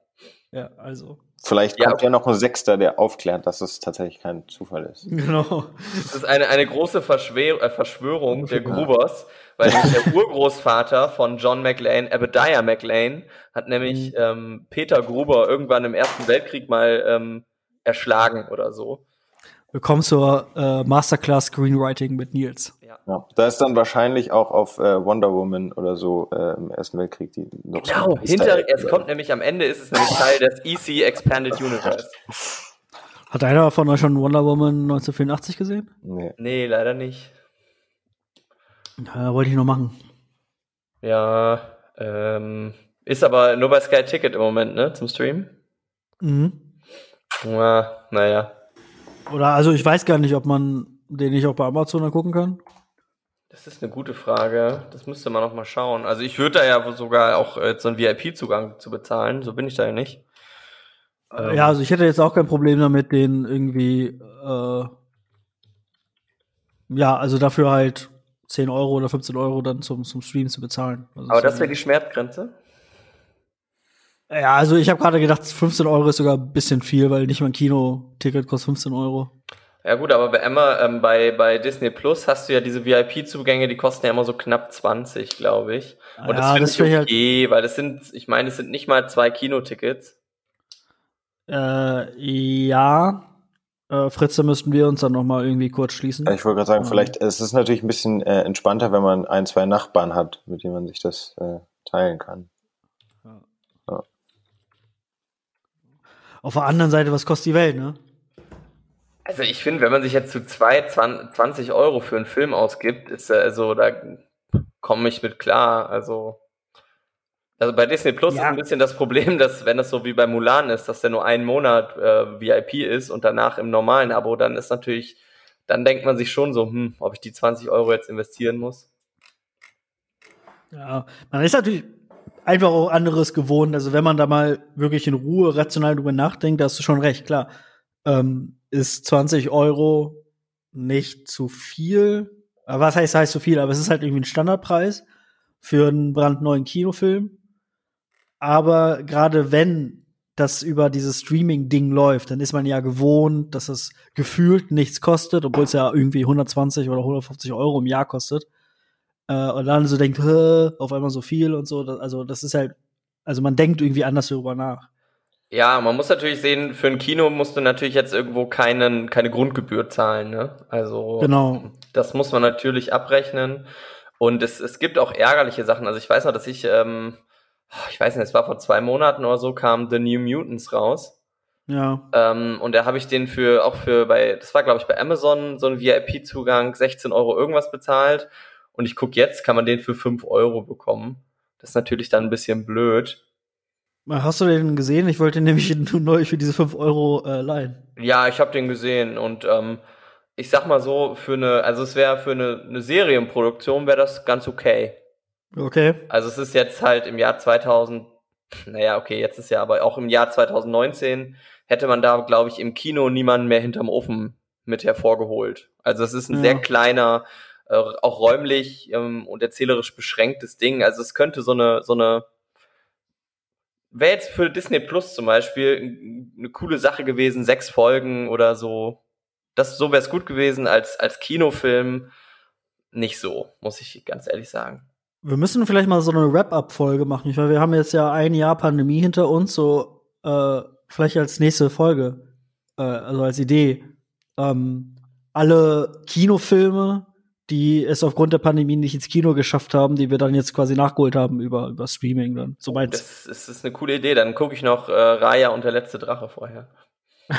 Ja, also. Vielleicht Ja, kommt ja noch ein Sechster, der aufklärt, dass es tatsächlich kein Zufall ist. Genau. es ist eine, eine große Verschwör äh, Verschwörung der Grubers, weil der Urgroßvater von John McLean, Obadiah McLean, hat nämlich ähm, Peter Gruber irgendwann im Ersten Weltkrieg mal ähm, erschlagen oder so. Willkommen zur äh, Masterclass Screenwriting mit Nils. Ja. Da ist dann wahrscheinlich auch auf äh, Wonder Woman oder so äh, im Ersten Weltkrieg die noch so Genau, Easter hinter, es kommt nämlich am Ende, ist es nämlich Teil des EC Expanded Universe. Hat einer von euch schon Wonder Woman 1984 gesehen? Nee. Nee, leider nicht. Ja, wollte ich noch machen. Ja, ähm, ist aber nur bei Sky Ticket im Moment, ne, zum Stream. Mhm. Ja, naja. Oder also ich weiß gar nicht, ob man den nicht auch bei Amazon dann gucken kann. Das ist eine gute Frage. Das müsste man noch mal schauen. Also ich würde da ja sogar auch äh, so einen VIP-Zugang zu bezahlen. So bin ich da ja nicht. Ähm, Ja, also ich hätte jetzt auch kein Problem damit, den irgendwie, äh, ja, also dafür halt 10 Euro oder 15 Euro dann zum, zum Stream zu bezahlen. Also aber das wäre die Schmerzgrenze. Ja, also ich habe gerade gedacht, 15 Euro ist sogar ein bisschen viel, weil nicht mal ein Kino-Ticket kostet 15 Euro. Ja gut, aber bei Emma, ähm, bei, bei Disney Plus hast du ja diese VIP-Zugänge, die kosten ja immer so knapp 20, glaube ich. Und das Ja, finde das ich find ich halt- okay, weil das sind, ich meine, es sind nicht mal zwei Kinotickets. Äh, ja. Äh, Fritz, da müssten wir uns dann noch mal irgendwie kurz schließen. Ich wollte gerade sagen, Ähm. vielleicht es ist natürlich ein bisschen äh, entspannter, wenn man ein, zwei Nachbarn hat, mit denen man sich das äh, teilen kann. Auf der anderen Seite, was kostet die Welt, ne? Also ich finde, wenn man sich jetzt zu zwei 20 20 Euro für einen Film ausgibt, ist also da komme ich mit klar. Also also bei Disney Plus Ja. ist ein bisschen das Problem, dass wenn das so wie bei Mulan ist, dass der nur einen Monat äh, VIP ist und danach im normalen Abo, dann ist natürlich, dann denkt man sich schon so, hm, ob ich die 20 Euro jetzt investieren muss. Ja, man ist natürlich einfach auch anderes gewohnt. Also wenn man da mal wirklich in Ruhe rational drüber nachdenkt, da hast du schon recht, klar. Ähm, ist 20 Euro nicht zu viel. Aber was heißt, heißt zu viel? Aber es ist halt irgendwie ein Standardpreis für einen brandneuen Kinofilm. Aber gerade wenn das über dieses Streaming-Ding läuft, dann ist man ja gewohnt, dass es gefühlt nichts kostet, obwohl es ja irgendwie 120 oder 150 Euro im Jahr kostet äh, und dann so denkt, auf einmal so viel und so. Das, also das ist halt, also man denkt irgendwie anders darüber nach. Ja, man muss natürlich sehen, für ein Kino musst du natürlich jetzt irgendwo keinen, keine Grundgebühr zahlen, ne? Also Genau. das muss man natürlich abrechnen. Und es, es gibt auch ärgerliche Sachen. Also ich weiß noch, dass ich, ähm, ich weiß nicht, es war vor zwei Monaten oder so, kam The New Mutants raus. Ja. Ähm, und da habe ich den für, auch für bei, das war glaube ich bei Amazon, so ein VIP-Zugang, 16 Euro irgendwas bezahlt. Und ich guck jetzt, kann man den für 5 Euro bekommen. Das ist natürlich dann ein bisschen blöd. Hast du den gesehen? Ich wollte nämlich nur neu für diese 5 Euro äh, leihen. Ja, ich habe den gesehen und ähm, ich sag mal so, für eine, also es wäre für eine, eine Serienproduktion wäre das ganz okay. Okay. Also es ist jetzt halt im Jahr 2000, naja, okay, jetzt ist ja aber auch im Jahr 2019 hätte man da, glaube ich, im Kino niemanden mehr hinterm Ofen mit hervorgeholt. Also es ist ein Ja. sehr kleiner, äh, auch räumlich ähm, und erzählerisch beschränktes Ding. Also es könnte so eine, so eine, wäre jetzt für Disney Plus zum Beispiel eine coole Sache gewesen, sechs Folgen oder so. Das, so wäre es gut gewesen als, als Kinofilm. Nicht so, muss ich ganz ehrlich sagen. Wir müssen vielleicht mal so eine Wrap-up-Folge machen, weil wir haben jetzt ja ein Jahr Pandemie hinter uns, so äh, vielleicht als nächste Folge, äh, also als Idee, ähm, alle Kinofilme, die es aufgrund der Pandemie nicht ins Kino geschafft haben, die wir dann jetzt quasi nachgeholt haben über, über Streaming dann. Soweit. Das, das ist eine coole Idee. Dann gucke ich noch äh, Raya und der letzte Drache vorher.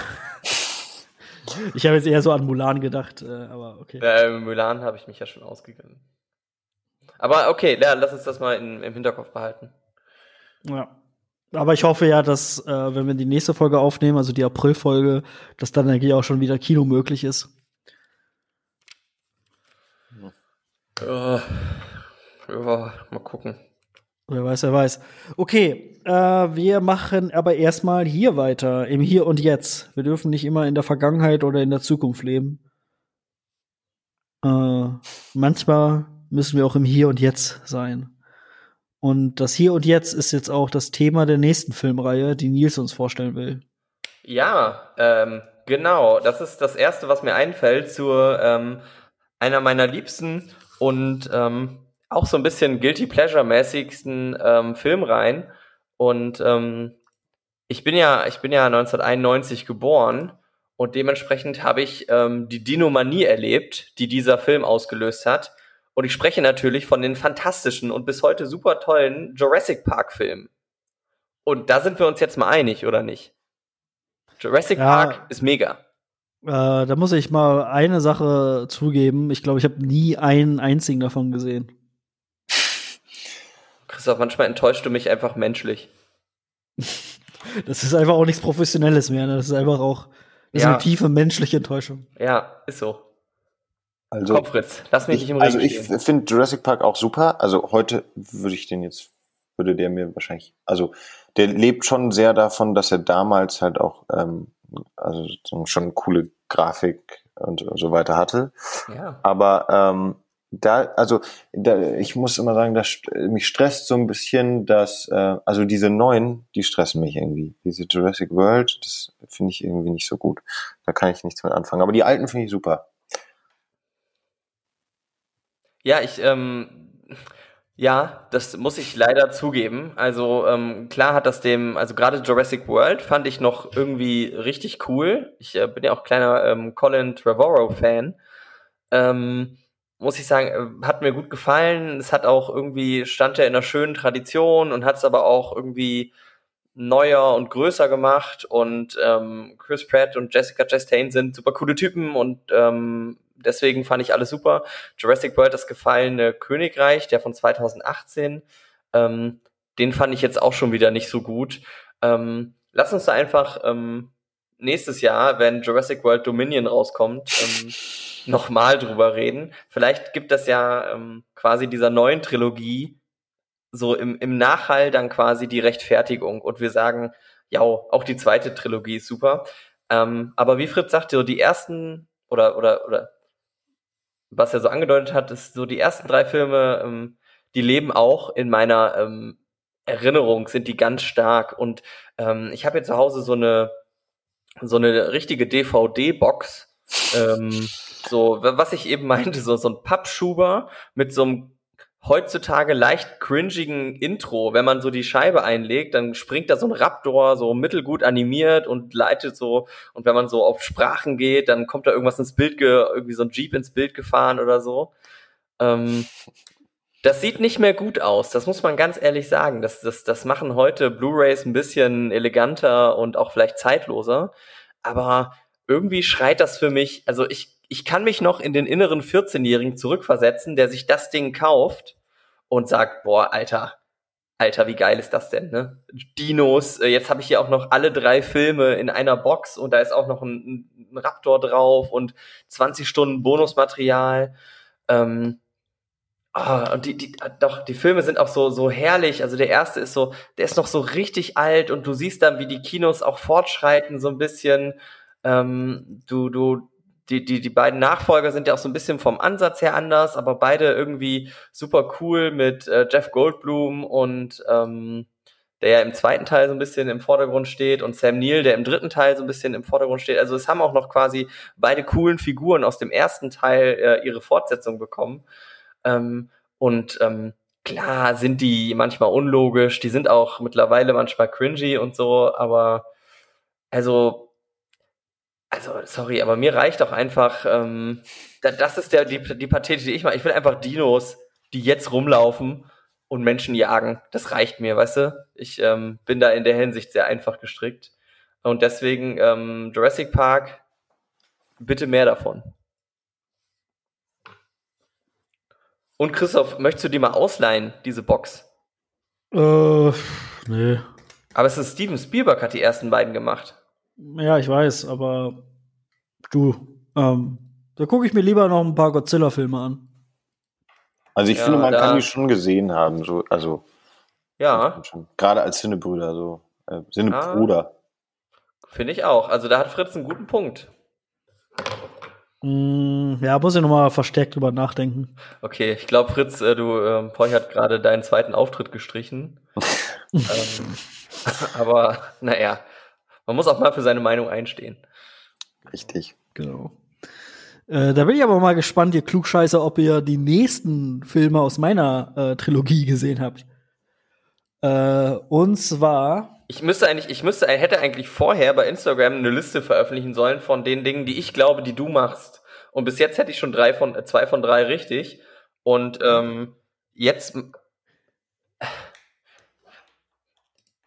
ich habe jetzt eher so an Mulan gedacht, äh, aber okay. Äh, Mulan habe ich mich ja schon ausgegangen. Aber okay, ja, lass uns das mal in, im Hinterkopf behalten. Ja. Aber ich hoffe ja, dass, äh, wenn wir die nächste Folge aufnehmen, also die April-Folge, dass dann eigentlich auch schon wieder Kino möglich ist. Ja, ja mal gucken. Wer weiß, wer weiß. Okay, äh, wir machen aber erstmal hier weiter, im Hier und Jetzt. Wir dürfen nicht immer in der Vergangenheit oder in der Zukunft leben. Äh, manchmal müssen wir auch im Hier und Jetzt sein. Und das Hier und Jetzt ist jetzt auch das Thema der nächsten Filmreihe, die Nils uns vorstellen will. Ja, ähm, genau. Das ist das Erste, was mir einfällt zu ähm, einer meiner liebsten und ähm, auch so ein bisschen Guilty Pleasure-mäßigsten ähm, Filmreihen. Und ähm, ich bin ja, ich bin ja 1991 geboren und dementsprechend habe ich ähm, die Dinomanie erlebt, die dieser Film ausgelöst hat. Und ich spreche natürlich von den fantastischen und bis heute super tollen Jurassic Park Filmen. Und da sind wir uns jetzt mal einig, oder nicht? Jurassic ja, Park ist mega. Äh, da muss ich mal eine Sache zugeben. Ich glaube, ich habe nie einen einzigen davon gesehen. Christoph, manchmal enttäuscht du mich einfach menschlich. das ist einfach auch nichts Professionelles mehr. Ne? Das ist einfach auch das ja. ist eine tiefe menschliche Enttäuschung. Ja, ist so. Also, Komm, Fritz, lass mich ich, nicht im Also ich finde Jurassic Park auch super. Also heute würde ich den jetzt, würde der mir wahrscheinlich, also der lebt schon sehr davon, dass er damals halt auch, ähm, also schon coole Grafik und so weiter hatte. Ja. Aber ähm, da, also da, ich muss immer sagen, dass mich stresst so ein bisschen, dass äh, also diese neuen, die stressen mich irgendwie. Diese Jurassic World, das finde ich irgendwie nicht so gut. Da kann ich nichts mit anfangen. Aber die alten finde ich super. Ja, ich, ähm, ja, das muss ich leider zugeben. Also ähm, klar hat das dem, also gerade Jurassic World fand ich noch irgendwie richtig cool. Ich äh, bin ja auch kleiner ähm, Colin Trevorrow-Fan. Ähm, muss ich sagen, äh, hat mir gut gefallen. Es hat auch irgendwie, stand ja in einer schönen Tradition und hat es aber auch irgendwie neuer und größer gemacht. Und ähm, Chris Pratt und Jessica Chastain sind super coole Typen und ähm, deswegen fand ich alles super. Jurassic World, das gefallene Königreich, der von 2018, ähm, den fand ich jetzt auch schon wieder nicht so gut. Ähm, lass uns da einfach ähm, nächstes Jahr, wenn Jurassic World Dominion rauskommt, ähm, nochmal drüber reden. Vielleicht gibt das ja ähm, quasi dieser neuen Trilogie so im, im Nachhall dann quasi die Rechtfertigung und wir sagen, ja, auch die zweite Trilogie ist super. Ähm, aber wie Fritz sagte, so die ersten oder oder oder was er so angedeutet hat, ist so die ersten drei Filme, ähm, die leben auch in meiner ähm, Erinnerung, sind die ganz stark. Und ähm, ich habe jetzt zu Hause so eine so eine richtige DVD-Box. Ähm, so, was ich eben meinte, so, so ein Pappschuber mit so einem heutzutage leicht cringigen Intro, wenn man so die Scheibe einlegt, dann springt da so ein Raptor so mittelgut animiert und leitet so und wenn man so auf Sprachen geht, dann kommt da irgendwas ins Bild, irgendwie so ein Jeep ins Bild gefahren oder so. Ähm, das sieht nicht mehr gut aus, das muss man ganz ehrlich sagen. Das, das, das machen heute Blu-rays ein bisschen eleganter und auch vielleicht zeitloser, aber irgendwie schreit das für mich, also ich ich kann mich noch in den inneren 14-Jährigen zurückversetzen, der sich das Ding kauft und sagt, boah, Alter, Alter, wie geil ist das denn, ne? Dinos, äh, jetzt habe ich hier auch noch alle drei Filme in einer Box und da ist auch noch ein, ein Raptor drauf und 20 Stunden Bonusmaterial. Ähm, oh, und die, die, doch, die Filme sind auch so, so herrlich. Also der erste ist so, der ist noch so richtig alt und du siehst dann, wie die Kinos auch fortschreiten, so ein bisschen. Ähm, du, du, die, die, die beiden Nachfolger sind ja auch so ein bisschen vom Ansatz her anders, aber beide irgendwie super cool mit äh, Jeff Goldblum und ähm, der ja im zweiten Teil so ein bisschen im Vordergrund steht und Sam Neill, der im dritten Teil so ein bisschen im Vordergrund steht. Also es haben auch noch quasi beide coolen Figuren aus dem ersten Teil äh, ihre Fortsetzung bekommen. Ähm, und ähm, klar sind die manchmal unlogisch, die sind auch mittlerweile manchmal cringy und so, aber also Also, sorry, aber mir reicht auch einfach, ähm, das ist der, die, die Pathete, die ich mache. Ich will einfach Dinos, die jetzt rumlaufen und Menschen jagen. Das reicht mir, weißt du? Ich ähm, bin da in der Hinsicht sehr einfach gestrickt. Und deswegen ähm, Jurassic Park, bitte mehr davon. Und Christoph, möchtest du die mal ausleihen, diese Box? Äh, nee. Aber es ist Steven Spielberg hat die ersten beiden gemacht. Ja, ich weiß, aber du, ähm, da gucke ich mir lieber noch ein paar Godzilla-Filme an. Also ich Ja, finde, man kann die schon gesehen haben, so, also Ja, gerade als Sinnebrüder, so äh, Ah. Sinnebruder. finde ich auch. Also da hat Fritz einen guten Punkt. Mm, ja, muss ich noch mal verstärkt drüber nachdenken. Okay, ich glaube, Fritz, äh, du, ähm, Poy hat gerade deinen zweiten Auftritt gestrichen. ähm, aber naja, man muss auch mal für seine Meinung einstehen. Richtig. Genau. Äh, da bin ich aber mal gespannt, ihr Klugscheißer, ob ihr die nächsten Filme aus meiner äh, Trilogie gesehen habt. Äh, und zwar, Ich müsste eigentlich, ich müsste, hätte eigentlich vorher bei Instagram eine Liste veröffentlichen sollen von den Dingen, die ich glaube, die du machst. Und bis jetzt hätte ich schon drei von, äh, zwei von drei richtig. Und ähm, jetzt,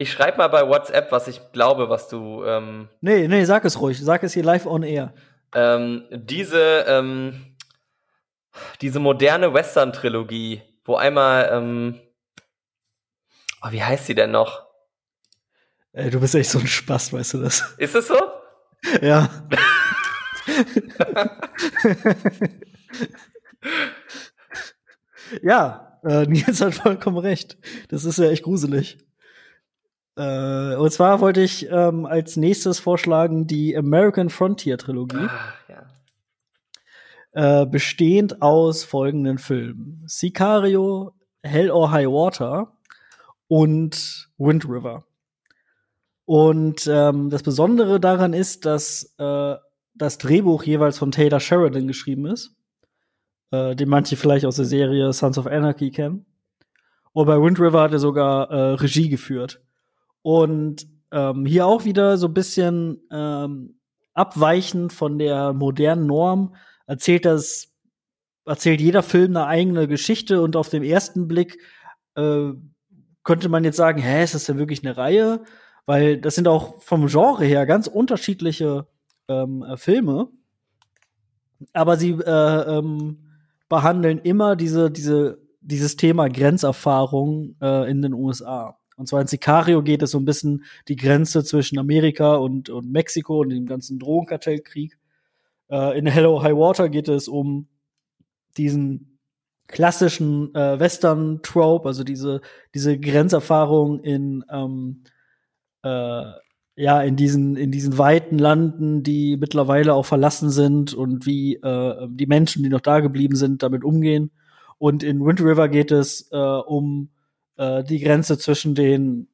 ich schreibe mal bei WhatsApp, was ich glaube, was du ähm, nee, nee, sag es ruhig, sag es hier live on air. ähm, diese, ähm, diese moderne Western-Trilogie, wo einmal, ähm, oh, wie heißt sie denn noch? Ey, du bist echt so ein Spaß, weißt du das? Ist es so? ja. ja, äh, Nils hat vollkommen recht. Das ist ja echt gruselig. Äh, und zwar wollte ich ähm, als nächstes vorschlagen die American Frontier Trilogie. Ah, ja. äh, bestehend aus folgenden Filmen: Sicario, Hell or High Water und Wind River. Und ähm, das Besondere daran ist, dass äh, das Drehbuch jeweils von Taylor Sheridan geschrieben ist, äh, den manche vielleicht aus der Serie Sons of Anarchy kennen. Und bei Wind River hat er sogar äh, Regie geführt. Und ähm, hier auch wieder so ein bisschen ähm, abweichend von der modernen Norm erzählt das, erzählt jeder Film eine eigene Geschichte und auf den ersten Blick äh, könnte man jetzt sagen, hä, ist das denn wirklich eine Reihe? Weil das sind auch vom Genre her ganz unterschiedliche ähm, äh, Filme. Aber sie äh, ähm, behandeln immer diese, diese, dieses Thema Grenzerfahrung äh, in den USA. Und zwar in Sicario geht es so ein bisschen die Grenze zwischen Amerika und, und Mexiko und dem ganzen Drogenkartellkrieg. Äh, in Hello High Water geht es um diesen klassischen äh, Western-Trope, also diese, diese Grenzerfahrung in, ähm, äh, ja, in diesen, in diesen weiten Landen, die mittlerweile auch verlassen sind und wie äh, die Menschen, die noch da geblieben sind, damit umgehen. Und in Wind River geht es äh, um äh, die Grenze zwischen den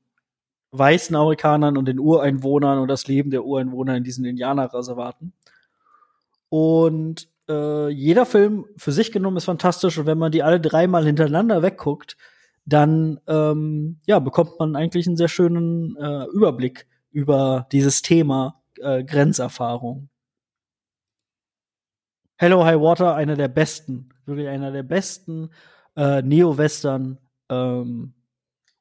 weißen Amerikanern und den Ureinwohnern und das Leben der Ureinwohner in diesen Indianerreservaten. Und äh, jeder Film für sich genommen ist fantastisch und wenn man die alle dreimal hintereinander wegguckt, dann ähm, ja, bekommt man eigentlich einen sehr schönen äh, Überblick über dieses Thema äh, Grenzerfahrung. Hello High Water, einer der besten, wirklich einer der besten äh, Neo-Western ähm,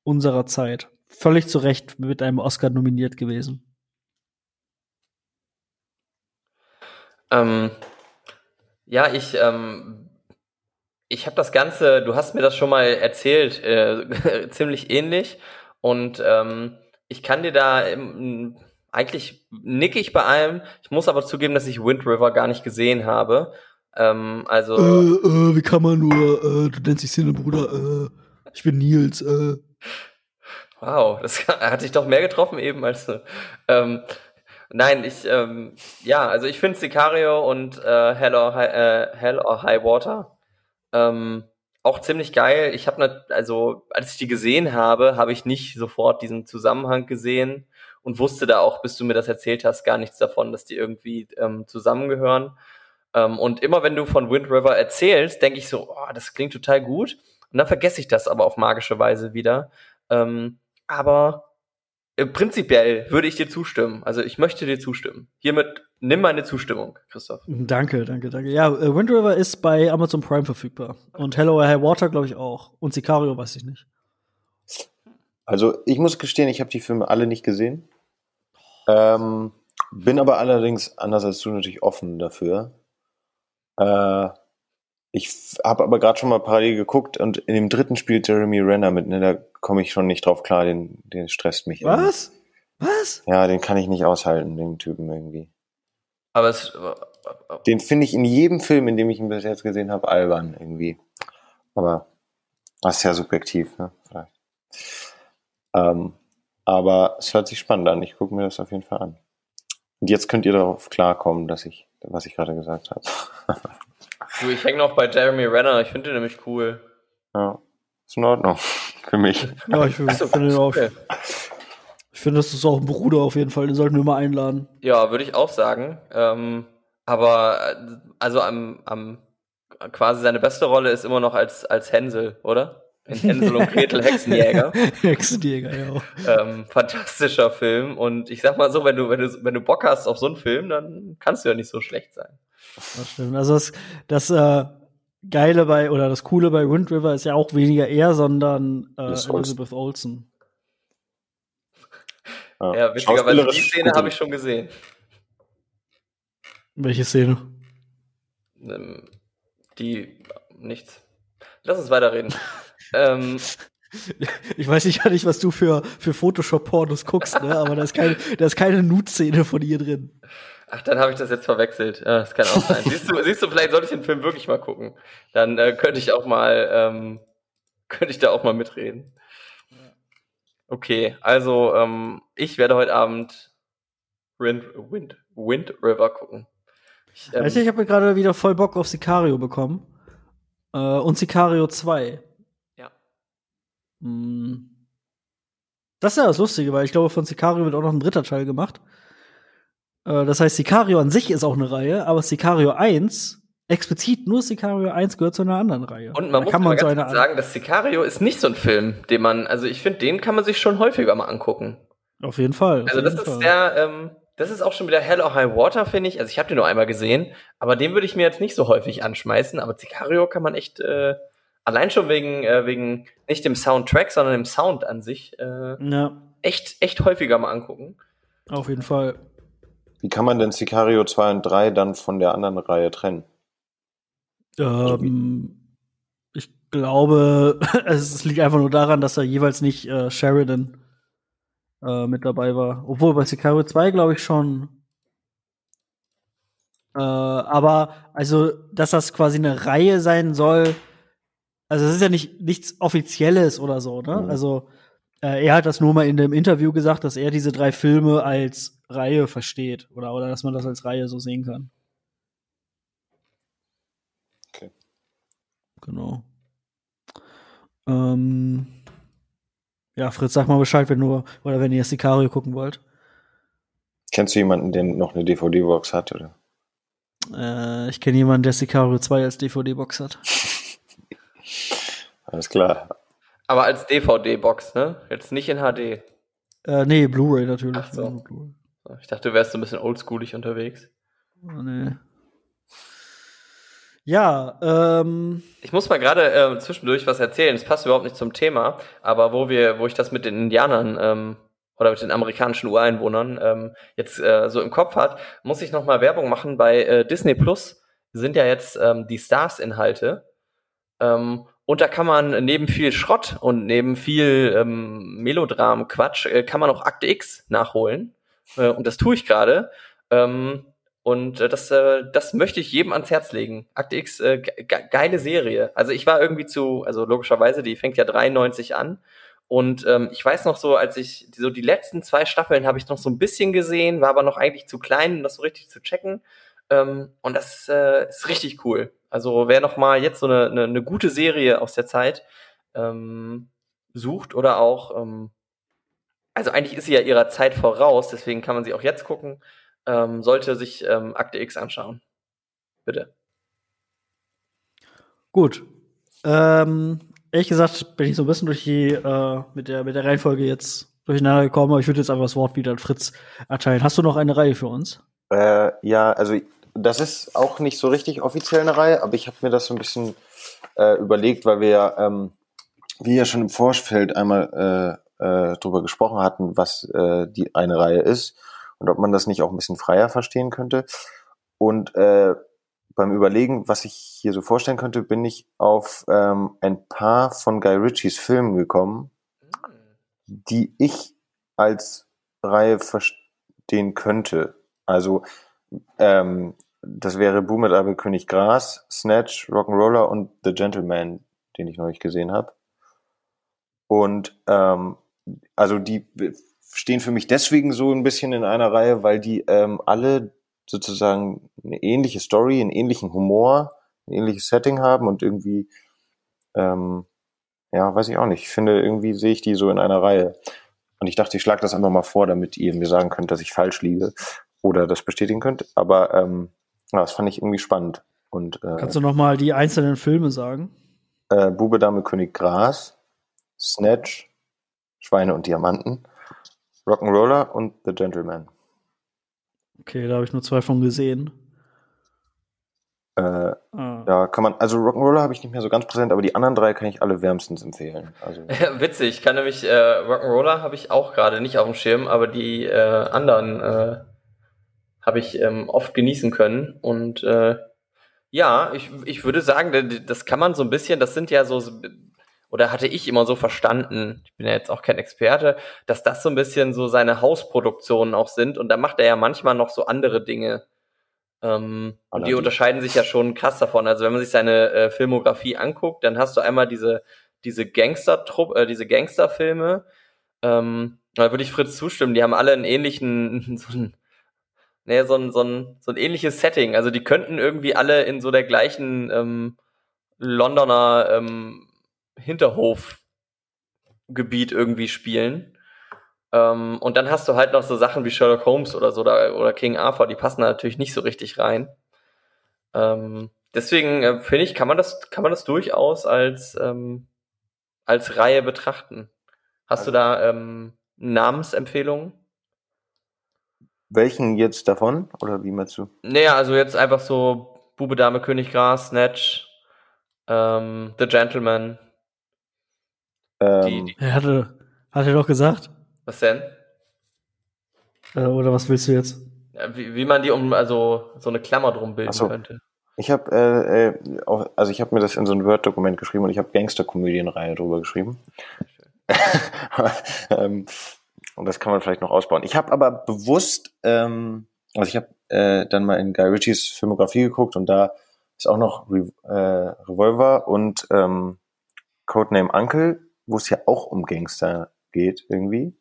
unserer Zeit. Völlig zu Recht mit einem Oscar nominiert gewesen. Ähm, ja, ich, ähm, ich habe das Ganze, du hast mir das schon mal erzählt, äh, ziemlich ähnlich. Und ähm, ich kann dir da ähm, eigentlich nick ich bei allem. Ich muss aber zugeben, dass ich Wind River gar nicht gesehen habe. Ähm, also. Äh, äh, wie kann man nur, äh, du nennst dich Sinne, Bruder, äh, ich bin Nils, äh. Wow, das hat sich doch mehr getroffen eben als. Ähm, nein, ich, ähm, ja, also ich finde Sicario und äh, Hell, or High, äh, Hell or High Water ähm, auch ziemlich geil. Ich habe also als ich die gesehen habe, habe ich nicht sofort diesen Zusammenhang gesehen und wusste da auch, bis du mir das erzählt hast, gar nichts davon, dass die irgendwie ähm, zusammengehören. Ähm, und immer wenn du von Wind River erzählst, denke ich so, oh, das klingt total gut. Und dann vergesse ich das aber auf magische Weise wieder. Ähm, aber prinzipiell würde ich dir zustimmen. Also ich möchte dir zustimmen. Hiermit nimm meine Zustimmung, Christoph. Danke, danke, danke. Ja, äh, Wind River ist bei Amazon Prime verfügbar. Und Hello High Water, glaube ich, auch. Und Sicario weiß ich nicht. Also ich muss gestehen, ich habe die Filme alle nicht gesehen. Ähm, bin aber allerdings, anders als du, natürlich offen dafür. Äh, ich habe aber gerade schon mal parallel geguckt und in dem dritten spielt Jeremy Renner mit, ne, da komme ich schon nicht drauf klar, den, den stresst mich. irgendwie. Was? Was? Ja, den kann ich nicht aushalten, den Typen irgendwie. Aber es, Den finde ich in jedem Film, in dem ich ihn bis jetzt gesehen habe, albern irgendwie. Aber das ist ja subjektiv, ne? Vielleicht. Ähm, aber es hört sich spannend an. Ich gucke mir das auf jeden Fall an. Und jetzt könnt ihr darauf klarkommen, dass ich, was ich gerade gesagt habe. du, ich hänge noch bei Jeremy Renner. Ich finde den nämlich cool. ja, ist in Ordnung für mich. Ja, ich finde Achso, find den auch. okay. Ich finde, das ist auch ein Bruder auf jeden Fall. Den sollten wir mal einladen. Ja, würde ich auch sagen. Ähm, aber also am, am quasi seine beste Rolle ist immer noch als, als Hänsel, oder? In Hänsel und Gretel Hexenjäger. Hexenjäger, ja. ähm, fantastischer Film. Und ich sag mal so, wenn du, wenn du, wenn du Bock hast auf so einen Film, dann kannst du ja nicht so schlecht sein. Das stimmt. Also das, das äh, Geile bei, oder das Coole bei Wind River ist ja auch weniger er, sondern äh. Elizabeth Olsen. Ja, witzigerweise, die Szene habe ich schon gesehen. Welche Szene? Ähm, die, nichts. Lass uns weiterreden. ähm, Ich weiß nicht, nicht was du für, für Photoshop-Pornos guckst, ne? aber da ist keine, da ist keine Nude-Szene von ihr drin. Ach, dann habe ich das jetzt verwechselt. Ja, das kann auch sein. siehst, du, siehst du, vielleicht sollte ich den Film wirklich mal gucken. Dann äh, könnte ich auch mal, ähm, könnte ich da auch mal mitreden. Okay, also ähm, ich werde heute Abend Wind, Wind, Wind River gucken. Ich, ähm, Weißt du, ich habe gerade wieder voll Bock auf Sicario bekommen. Äh, und Sicario 2. Ja. Hm. Das ist ja das Lustige, weil ich glaube, von Sicario wird auch noch ein dritter Teil gemacht. Äh, das heißt, Sicario an sich ist auch eine Reihe, aber Sicario 1, explizit nur Sicario 1 gehört zu einer anderen Reihe. Und man Da muss kann man so eine sagen, dass Sicario ist nicht so ein Film, den man, also ich finde, den kann man sich schon häufiger mal angucken. Auf jeden Fall. auf Also das ist Fall. der, ähm, das ist auch schon wieder Hell or High Water, finde ich. Also ich habe den nur einmal gesehen, aber den würde ich mir jetzt nicht so häufig anschmeißen. Aber Sicario kann man echt äh, allein schon wegen äh, wegen nicht dem Soundtrack, sondern dem Sound an sich äh, Ja, echt echt häufiger mal angucken. auf jeden Fall. Wie kann man denn Sicario 2 und 3 dann von der anderen Reihe trennen? Ähm, ich glaube, es liegt einfach nur daran, dass da jeweils nicht äh, Sheridan äh, mit dabei war. Obwohl bei Sicario 2 glaube ich schon. Äh, aber also, dass das quasi eine Reihe sein soll, also es ist ja nicht nichts Offizielles oder so, ne? Mhm. Also äh, er hat das nur mal in dem Interview gesagt, dass er diese drei Filme als Reihe versteht oder oder dass man das als Reihe so sehen kann. Okay. Genau. Ähm, ja, Fritz, sag mal Bescheid, wenn du oder wenn ihr Sicario gucken wollt. Kennst du jemanden, der noch eine DVD-Box hat? Oder? Äh, ich kenne jemanden, der Sicario 2 als DVD-Box hat. Alles klar. Aber als DVD-Box, ne? Jetzt nicht in HD. Äh, nee, Blu-ray natürlich. Ach so. Ich dachte, du wärst so ein bisschen oldschoolig unterwegs. Oh, nee. Ja, ähm, Ich muss mal gerade ähm, zwischendurch was erzählen. Es passt überhaupt nicht zum Thema, aber wo wir, wo ich das mit den Indianern ähm, oder mit den amerikanischen Ureinwohnern ähm, jetzt äh, so im Kopf hat, muss ich noch mal Werbung machen bei äh, Disney Plus. Sind ja jetzt ähm, die Stars-Inhalte ähm, und da kann man neben viel Schrott und neben viel ähm, Melodram-Quatsch äh, kann man auch Akte X nachholen äh, und das tue ich gerade. Ähm, und äh, das, äh, das möchte ich jedem ans Herz legen. Akte X, äh, ge geile Serie. Also ich war irgendwie zu, also logischerweise, die fängt ja 93 an. Und ähm, ich weiß noch so, als ich so die letzten zwei Staffeln habe ich noch so ein bisschen gesehen, war aber noch eigentlich zu klein, um das so richtig zu checken. Ähm, und das äh, ist richtig cool. Also wer noch mal jetzt so eine, eine, eine gute Serie aus der Zeit ähm, sucht oder auch, ähm, also eigentlich ist sie ja ihrer Zeit voraus, deswegen kann man sie auch jetzt gucken ähm, sollte sich ähm, Akte X anschauen. Bitte. gut. Ähm, ehrlich gesagt bin ich so ein bisschen durch die, äh, mit der, mit der Reihenfolge jetzt durcheinander gekommen, aber ich würde jetzt einfach das Wort wieder an Fritz erteilen. Hast du noch eine Reihe für uns? Äh, ja, also das ist auch nicht so richtig offiziell eine Reihe, aber ich habe mir das so ein bisschen äh, überlegt, weil wir ja, ähm, wie ja schon im Vorfeld einmal äh, drüber gesprochen hatten, was äh, die eine Reihe ist und ob man das nicht auch ein bisschen freier verstehen könnte. Und äh, beim Überlegen, was ich hier so vorstellen könnte, bin ich auf ähm, ein paar von Guy Ritchies Filmen gekommen, die ich als Reihe verstehen könnte. Also ähm, das wäre Boom mit Abel König Gras, Snatch, Rock'n'Roller und The Gentleman, den ich neulich gesehen habe. Und ähm, also die stehen für mich deswegen so ein bisschen in einer Reihe, weil die ähm, alle sozusagen eine ähnliche Story, einen ähnlichen Humor, ein ähnliches Setting haben und irgendwie, ähm, ja, weiß ich auch nicht. Ich finde, irgendwie sehe ich die so in einer Reihe. Und ich dachte, ich schlage das einfach mal vor, damit ihr mir sagen könnt, dass ich falsch liege oder das bestätigen könnt. Aber ähm, ja, das fand ich irgendwie spannend. Und, äh, Kannst du noch mal die einzelnen Filme sagen? Äh, Bube, Dame, König, Gras, Snatch, Schweine und Diamanten, Rock'n'Roller und The Gentleman. Okay, da habe ich nur zwei von gesehen. Äh, ah. Ja, kann man, also Rock'n'Roller habe ich nicht mehr so ganz präsent, aber die anderen drei kann ich alle wärmstens empfehlen. Also. Witzig, ich kann nämlich, äh, Rock'n'Roller habe ich auch gerade nicht auf dem Schirm, aber die äh, anderen äh, habe ich ähm, oft genießen können. Und äh, ja, ich, ich würde sagen, das kann man so ein bisschen, das sind ja so, oder hatte ich immer so verstanden, ich bin ja jetzt auch kein Experte, dass das so ein bisschen so seine Hausproduktionen auch sind. Und da macht er ja manchmal noch so andere Dinge. Ähm, und die unterscheiden sich ja schon krass davon. Also wenn man sich seine äh, Filmografie anguckt, dann hast du einmal diese, diese Gangster-Trupp, äh, diese Gangsterfilme. Ähm, da würde ich Fritz zustimmen, die haben alle einen ähnlichen, so einen nee, so ein, so, ein, so ein ähnliches Setting. Also die könnten irgendwie alle in so der gleichen ähm, Londoner ähm, Hinterhofgebiet irgendwie spielen. Ähm, und dann hast du halt noch so Sachen wie Sherlock Holmes oder so oder, oder King Arthur, die passen da natürlich nicht so richtig rein. Ähm, deswegen äh, finde ich, kann man das, kann man das durchaus als, ähm, als Reihe betrachten. Hast also, du da ähm, Namensempfehlungen? Welchen jetzt davon? Oder wie meinst du? Naja, also jetzt einfach so Bube, Dame, König, Gras, Snatch, ähm, The Gentleman. Ähm. Er hatte, hat er doch gesagt. Was denn? Äh, oder was willst du jetzt? Wie, wie man die um, also so eine Klammer drum bilden so. könnte. Ich habe, äh, äh, also ich habe mir das in so ein Word-Dokument geschrieben und ich habe Gangster-Komödienreihe drüber geschrieben. ähm, und das kann man vielleicht noch ausbauen. Ich habe aber bewusst, ähm, also ich habe äh, dann mal in Guy Ritchies Filmografie geguckt und da ist auch noch Re äh, Revolver und ähm, Codename Uncle, wo es ja auch um Gangster geht irgendwie.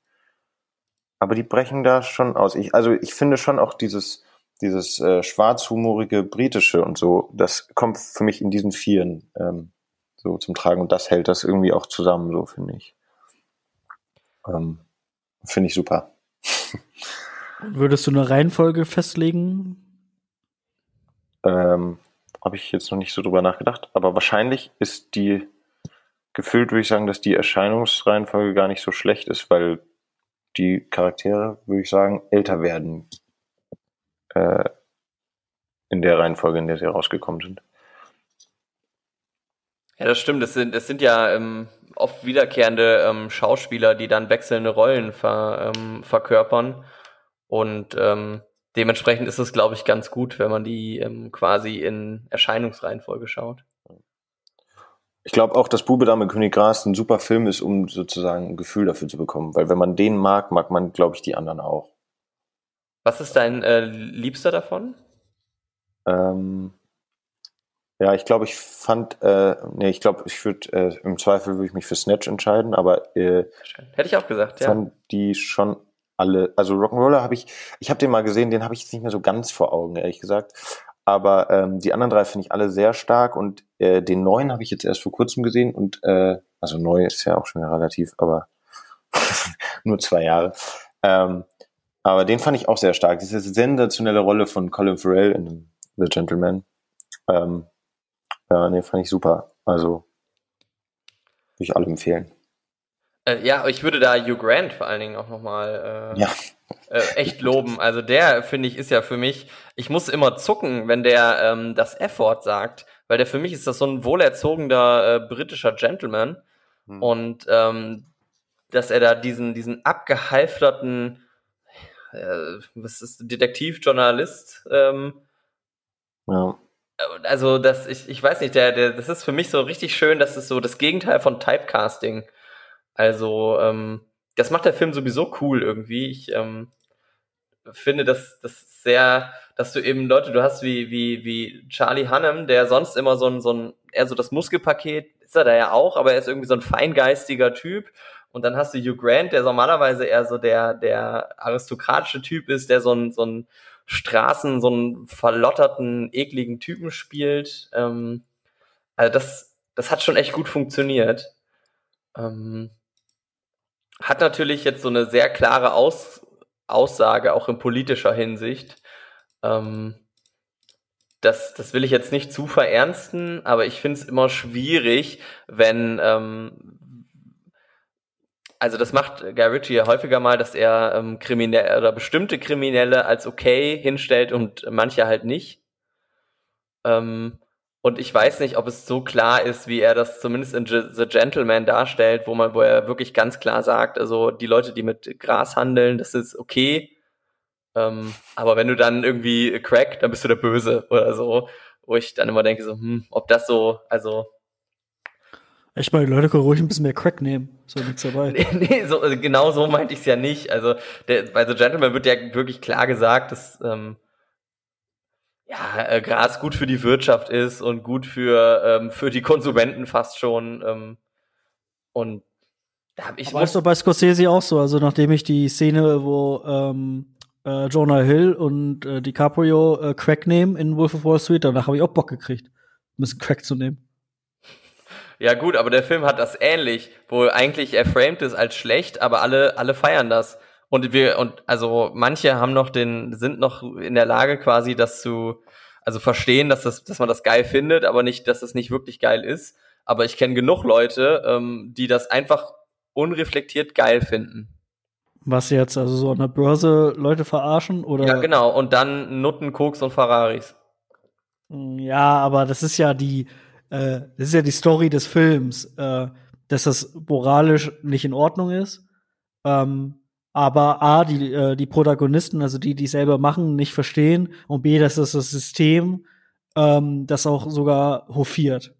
Aber die brechen da schon aus. Ich, also ich finde schon auch dieses, dieses äh, schwarzhumorige britische und so, das kommt für mich in diesen Vieren ähm, so zum Tragen und das hält das irgendwie auch zusammen, so finde ich. Ähm, Finde ich super. Würdest du eine Reihenfolge festlegen? Ähm, Habe ich jetzt noch nicht so drüber nachgedacht, aber wahrscheinlich ist die, gefühlt würde ich sagen, dass die Erscheinungsreihenfolge gar nicht so schlecht ist, weil die Charaktere, würde ich sagen, älter werden äh, in der Reihenfolge, in der sie rausgekommen sind. Ja, das stimmt. Das sind, das sind ja ähm, oft wiederkehrende ähm, Schauspieler, die dann wechselnde Rollen ver, ähm, verkörpern. Und ähm, dementsprechend ist es, glaube ich, ganz gut, wenn man die ähm, quasi in Erscheinungsreihenfolge schaut. Ich glaube auch, dass Bube Dame König Gras ein super Film ist, um sozusagen ein Gefühl dafür zu bekommen. Weil wenn man den mag, mag man, glaube ich, die anderen auch. Was ist dein äh, Liebster davon? Ähm, ja, ich glaube, ich fand, äh, nee, ich glaube, ich würde, äh, im Zweifel würde ich mich für Snatch entscheiden, aber äh, hätte ich auch gesagt, ja. Fand die schon alle, also Rock'n'Roller habe ich, ich habe den mal gesehen, den habe ich jetzt nicht mehr so ganz vor Augen, ehrlich gesagt. Aber ähm, die anderen drei finde ich alle sehr stark und äh, den neuen habe ich jetzt erst vor kurzem gesehen und äh, also neu ist ja auch schon relativ, aber nur zwei Jahre. Ähm, aber den fand ich auch sehr stark. Diese sensationelle Rolle von Colin Farrell in The Gentleman. Ähm, ja, nee, fand ich super. Also, würde ich alle empfehlen. Äh, ja, ich würde da Hugh Grant vor allen Dingen auch nochmal äh, Ja. Äh, echt loben. Also der, finde ich, ist ja für mich, ich muss immer zucken, wenn der ähm, das F-Wort sagt, weil der für mich ist das so ein wohlerzogener äh, britischer Gentleman Hm. und ähm, dass er da diesen, diesen abgehalfterten äh, was ist Detektivjournalist ähm, Ja. also das ich, ich weiß nicht der, der das ist für mich so richtig schön das ist so das Gegenteil von Typecasting also ähm, das macht der Film sowieso cool irgendwie ich ähm, finde das das sehr dass du eben Leute du hast wie wie wie Charlie Hunnam der sonst immer so ein so ein eher so das Muskelpaket ist er da ja auch aber er ist irgendwie so ein feingeistiger Typ und dann hast du Hugh Grant, der normalerweise eher so der, der aristokratische Typ ist, der so ein, so ein Straßen, so einen verlotterten, ekligen Typen spielt. Ähm, also das, das hat schon echt gut funktioniert. Ähm, hat natürlich jetzt so eine sehr klare Aus, Aussage, auch in politischer Hinsicht. Ähm, das, das will ich jetzt nicht zu verernsten, aber ich finde es immer schwierig, wenn, ähm, also das macht Guy Ritchie ja häufiger mal, dass er ähm, Kriminelle oder bestimmte Kriminelle als okay hinstellt und manche halt nicht. Ähm, und ich weiß nicht, ob es so klar ist, wie er das zumindest in Ge- The Gentleman darstellt, wo man, wo er wirklich ganz klar sagt, also die Leute, die mit Gras handeln, das ist okay. Ähm, aber wenn du dann irgendwie Crack, dann bist du der Böse oder so, wo ich dann immer denke, so, hm, ob das so, also mal, die Leute können ruhig ein bisschen mehr Crack nehmen. So nichts dabei. Nee, nee so, also genau so meinte ich es ja nicht. Also der, bei The Gentleman wird ja wirklich klar gesagt, dass ähm, ja, äh, Gras gut für die Wirtschaft ist und gut für, ähm, für die Konsumenten fast schon. Ähm, und da habe ich Aber ist doch bei Scorsese auch so. Also nachdem ich die Szene, wo ähm, äh, Jonah Hill und äh, DiCaprio äh, Crack nehmen in Wolf of Wall Street, danach habe ich auch Bock gekriegt, ein bisschen Crack zu nehmen. Ja gut, aber der Film hat das ähnlich, wo eigentlich er framed ist als schlecht, aber alle alle feiern das. Und wir und also manche haben noch den sind noch in der Lage quasi das zu also verstehen, dass das dass man das geil findet, aber nicht, dass es nicht wirklich geil ist. Aber ich kenne genug Leute, ähm, die das einfach unreflektiert geil finden. Was jetzt, also so an der Börse Leute verarschen oder? Ja genau. Und dann Nutten, Koks und Ferraris. Ja, aber das ist ja die, äh, das ist ja die Story des Films, äh, dass das moralisch nicht in Ordnung ist. Ähm, aber A, die, äh, die Protagonisten, also die, die selber machen, nicht verstehen und B, das das System ähm, das auch sogar hofiert.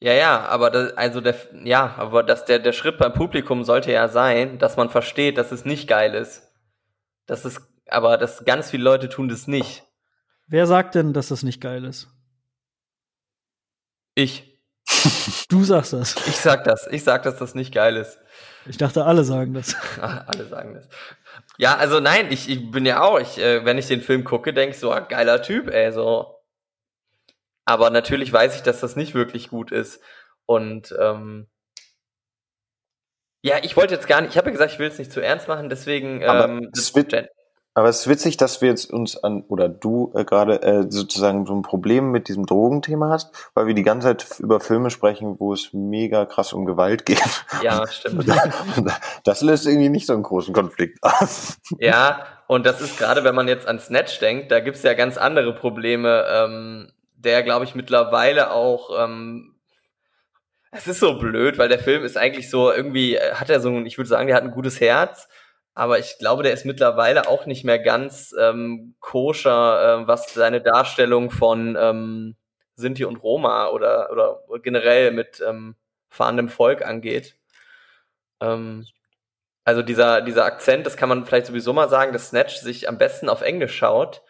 Ja, ja, aber das, also der, ja, aber dass der, der Schritt beim Publikum sollte ja sein, dass man versteht, dass es nicht geil ist. Das ist, aber dass ganz viele Leute tun das nicht. Wer sagt denn, dass das nicht geil ist? Ich. Du sagst das. Ich sag das. Ich sag, dass das nicht geil ist. Ich dachte, alle sagen das. Alle sagen das. Ja, also nein, ich, ich bin ja auch, ich, äh, wenn ich den Film gucke, denke ich so, ah, geiler Typ, ey, so. Aber natürlich weiß ich, dass das nicht wirklich gut ist. Und ähm, ja, ich wollte jetzt gar nicht, ich habe ja gesagt, ich will es nicht zu ernst machen, deswegen Aber ähm, es wird- Aber es ist witzig, dass wir jetzt uns an, oder du äh, gerade äh, sozusagen so ein Problem mit diesem Drogenthema hast, weil wir die ganze Zeit über Filme sprechen, wo es mega krass um Gewalt geht. ja, stimmt. Das löst irgendwie nicht so einen großen Konflikt aus. Ja, und das ist gerade, wenn man jetzt an Snatch denkt, da gibt's ja ganz andere Probleme, ähm, der, glaube ich, mittlerweile auch, ähm, es ist so blöd, weil der Film ist eigentlich so, irgendwie äh, hat er so ein, ich würde sagen, der hat ein gutes Herz, aber ich glaube, der ist mittlerweile auch nicht mehr ganz ähm, koscher, äh, was seine Darstellung von ähm, Sinti und Roma oder, oder generell mit ähm, fahrendem Volk angeht. Ähm, also dieser, dieser Akzent, das kann man vielleicht sowieso mal sagen, dass Snatch sich am besten auf Englisch schaut,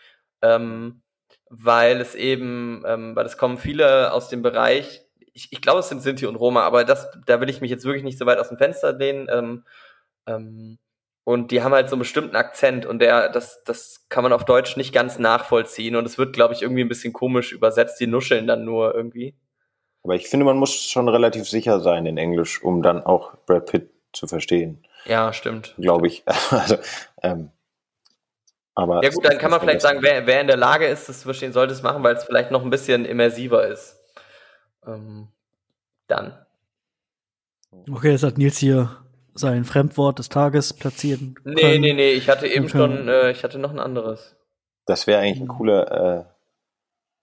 ähm, weil es eben, ähm, weil es kommen viele aus dem Bereich, ich, ich glaube, es sind Sinti und Roma, aber das, da will ich mich jetzt wirklich nicht so weit aus dem Fenster lehnen. Ähm, ähm, und die haben halt so einen bestimmten Akzent und der, das, das kann man auf Deutsch nicht ganz nachvollziehen und es wird, glaube ich, irgendwie ein bisschen komisch übersetzt, die nuscheln dann nur irgendwie. Aber ich finde, man muss schon relativ sicher sein in Englisch, um dann auch Brad Pitt zu verstehen, Ja, stimmt. glaube ich. Also, ähm, aber Ja gut, dann kann man vielleicht sagen, wer, wer in der Lage ist, das zu verstehen, sollte es machen, weil es vielleicht noch ein bisschen immersiver ist. Ähm, dann. Okay, jetzt hat Nils hier sein Fremdwort des Tages platzieren Nee, können. nee, nee, ich hatte eben Okay. schon, äh, ich hatte noch ein anderes. Das wäre eigentlich ein cooler, äh,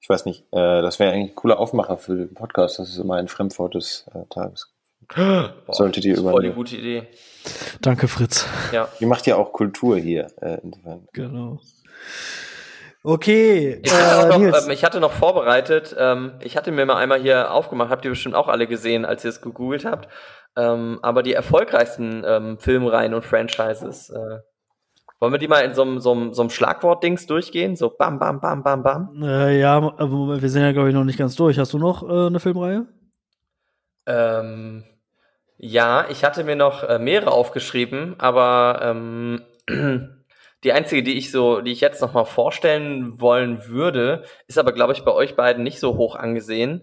ich weiß nicht, äh, das wäre eigentlich ein cooler Aufmacher für den Podcast. Das ist immer ein Fremdwort des äh, Tages. Boah, Solltet ihr das ist voll die übernehmen. gute Idee. Danke, Fritz. Ja. Ihr macht ja auch Kultur hier. Äh, insofern. Genau. Okay, Ich hatte, äh, noch, ähm, ich hatte noch vorbereitet, ähm, ich hatte mir mal einmal hier aufgemacht, habt ihr bestimmt auch alle gesehen, als ihr es gegoogelt habt, ähm, aber die erfolgreichsten ähm, Filmreihen und Franchises, äh, wollen wir die mal in so einem so so Schlagwort-Dings durchgehen? So bam, bam, bam, bam, bam. äh, ja, aber wir sind ja, glaube ich, noch nicht ganz durch. Hast du noch äh, eine Filmreihe? Ähm, ja, ich hatte mir noch äh, mehrere aufgeschrieben, aber ähm, die einzige, die ich so, die ich jetzt noch mal vorstellen wollen würde, ist aber, glaube ich, bei euch beiden nicht so hoch angesehen.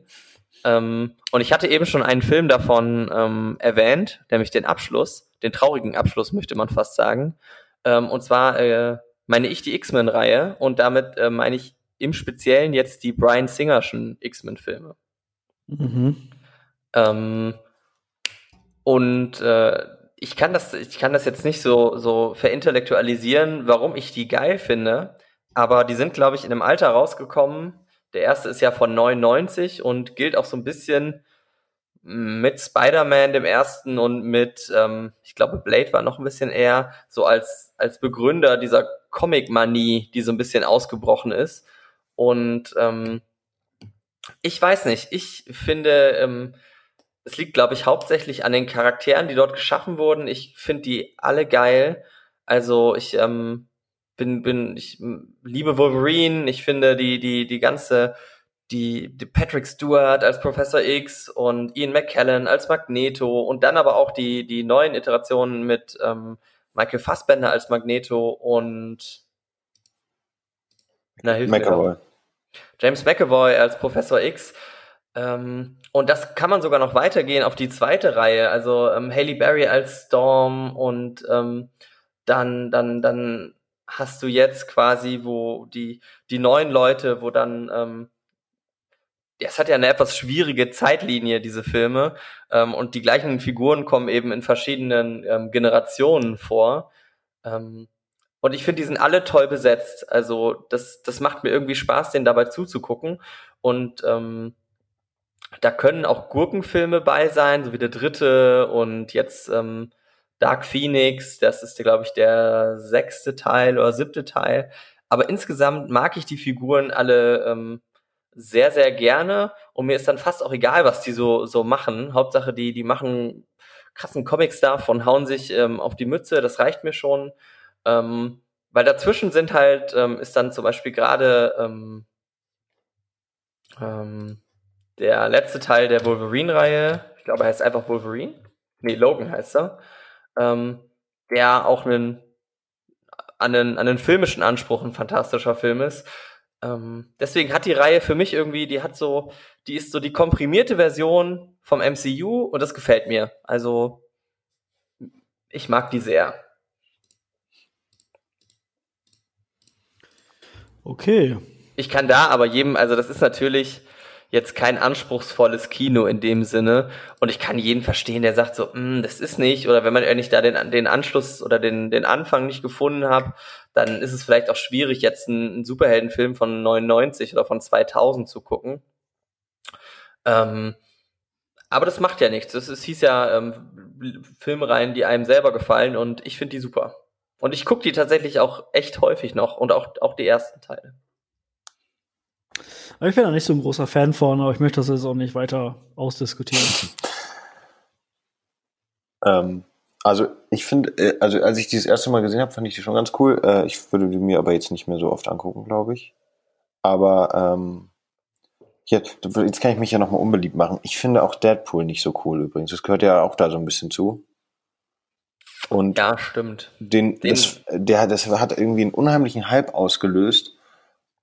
Ähm, und ich hatte eben schon einen Film davon ähm, erwähnt, nämlich den Abschluss, den traurigen Abschluss, möchte man fast sagen. Ähm, und zwar äh, meine ich die X-Men-Reihe und damit äh, meine ich im Speziellen jetzt die Brian Singerschen X-Men-Filme. Mhm. Ähm, und äh, ich kann das, ich kann das jetzt nicht so, so verintellektualisieren, warum ich die geil finde. Aber die sind, glaube ich, in einem Alter rausgekommen. Der erste ist ja von 99 und gilt auch so ein bisschen mit Spider-Man, dem ersten, und mit, ähm, ich glaube, Blade war noch ein bisschen eher so als, als Begründer dieser Comic-Manie, die so ein bisschen ausgebrochen ist. Und ähm, ich weiß nicht, ich finde, ähm, es liegt, glaube ich, hauptsächlich an den Charakteren, die dort geschaffen wurden. Ich finde die alle geil. Also ich ähm, bin, bin, ich liebe Wolverine. Ich finde die, die, die ganze, die, die Patrick Stewart als Professor X und Ian McKellen als Magneto und dann aber auch die, die neuen Iterationen mit ähm, Michael Fassbender als Magneto und na, hilf. McAvoy. James McAvoy als Professor X. Ähm, und das kann man sogar noch weitergehen auf die zweite Reihe. Also ähm, Haley Berry als Storm und ähm, dann, dann, dann hast du jetzt quasi, wo die, die neuen Leute, wo dann, ähm, ja, es hat ja eine etwas schwierige Zeitlinie, diese Filme, ähm, und die gleichen Figuren kommen eben in verschiedenen ähm, Generationen vor. Ähm, und ich finde, die sind alle toll besetzt. Also das, das macht mir irgendwie Spaß, denen dabei zuzugucken. Und ähm, da können auch Gurkenfilme bei sein, so wie der dritte und jetzt ähm, Dark Phoenix, das ist, glaube ich, der sechste Teil oder siebte Teil. Aber insgesamt mag ich die Figuren alle ähm, sehr, sehr gerne und mir ist dann fast auch egal, was die so, so machen. Hauptsache, die, die machen krassen Comic-Stuff und hauen sich ähm, auf die Mütze, das reicht mir schon. Ähm, weil dazwischen sind halt, ähm, ist dann zum Beispiel gerade ähm, ähm, der letzte Teil der Wolverine-Reihe, ich glaube, er heißt einfach Wolverine. Nee, Logan heißt er. Ähm, der auch einen, an, einen, an einen filmischen Anspruch ein fantastischer Film ist. Ähm, deswegen hat die Reihe für mich irgendwie, die hat so, die ist so die komprimierte Version vom MCU und das gefällt mir. Also, ich mag die sehr. Okay. Ich kann da aber jedem, also das ist natürlich jetzt kein anspruchsvolles Kino in dem Sinne und ich kann jeden verstehen, der sagt so, "Mm, das ist nicht oder wenn man ehrlich da den, den Anschluss oder den, den Anfang nicht gefunden hat, dann ist es vielleicht auch schwierig jetzt einen, einen Superheldenfilm von 99 oder von 2000 zu gucken. Ähm, aber das macht ja nichts. Es, es hieß ja ähm, Filmreihen, die einem selber gefallen und ich finde die super. Und ich gucke die tatsächlich auch echt häufig noch und auch, auch die ersten Teile. Aber ich bin da nicht so ein großer Fan von, aber ich möchte das jetzt auch nicht weiter ausdiskutieren. Ähm, also ich finde, äh, also als ich die das erste Mal gesehen habe, fand ich die schon ganz cool. Äh, ich würde die mir aber jetzt nicht mehr so oft angucken, glaube ich. Aber ähm, jetzt, jetzt kann ich mich ja nochmal unbeliebt machen. Ich finde auch Deadpool nicht so cool übrigens. Das gehört ja auch da so ein bisschen zu. Und Ja, stimmt. den, Den- das, der, das hat irgendwie einen unheimlichen Hype ausgelöst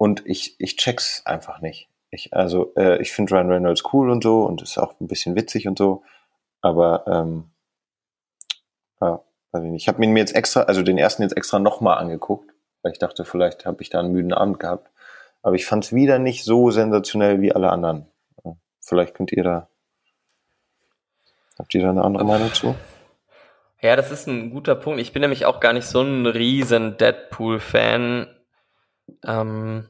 und ich, ich check's einfach nicht. Ich, also, äh, ich finde Ryan Reynolds cool und so und ist auch ein bisschen witzig und so, aber ähm, ja, weiß ich nicht. Ich habe mir jetzt extra, also den ersten jetzt extra nochmal angeguckt, weil ich dachte, vielleicht habe ich da einen müden Abend gehabt. Aber ich fand's wieder nicht so sensationell wie alle anderen. Vielleicht könnt ihr da, habt ihr da eine andere Meinung zu? Ja, das ist ein guter Punkt. Ich bin nämlich auch gar nicht so ein riesen Deadpool-Fan. Ähm,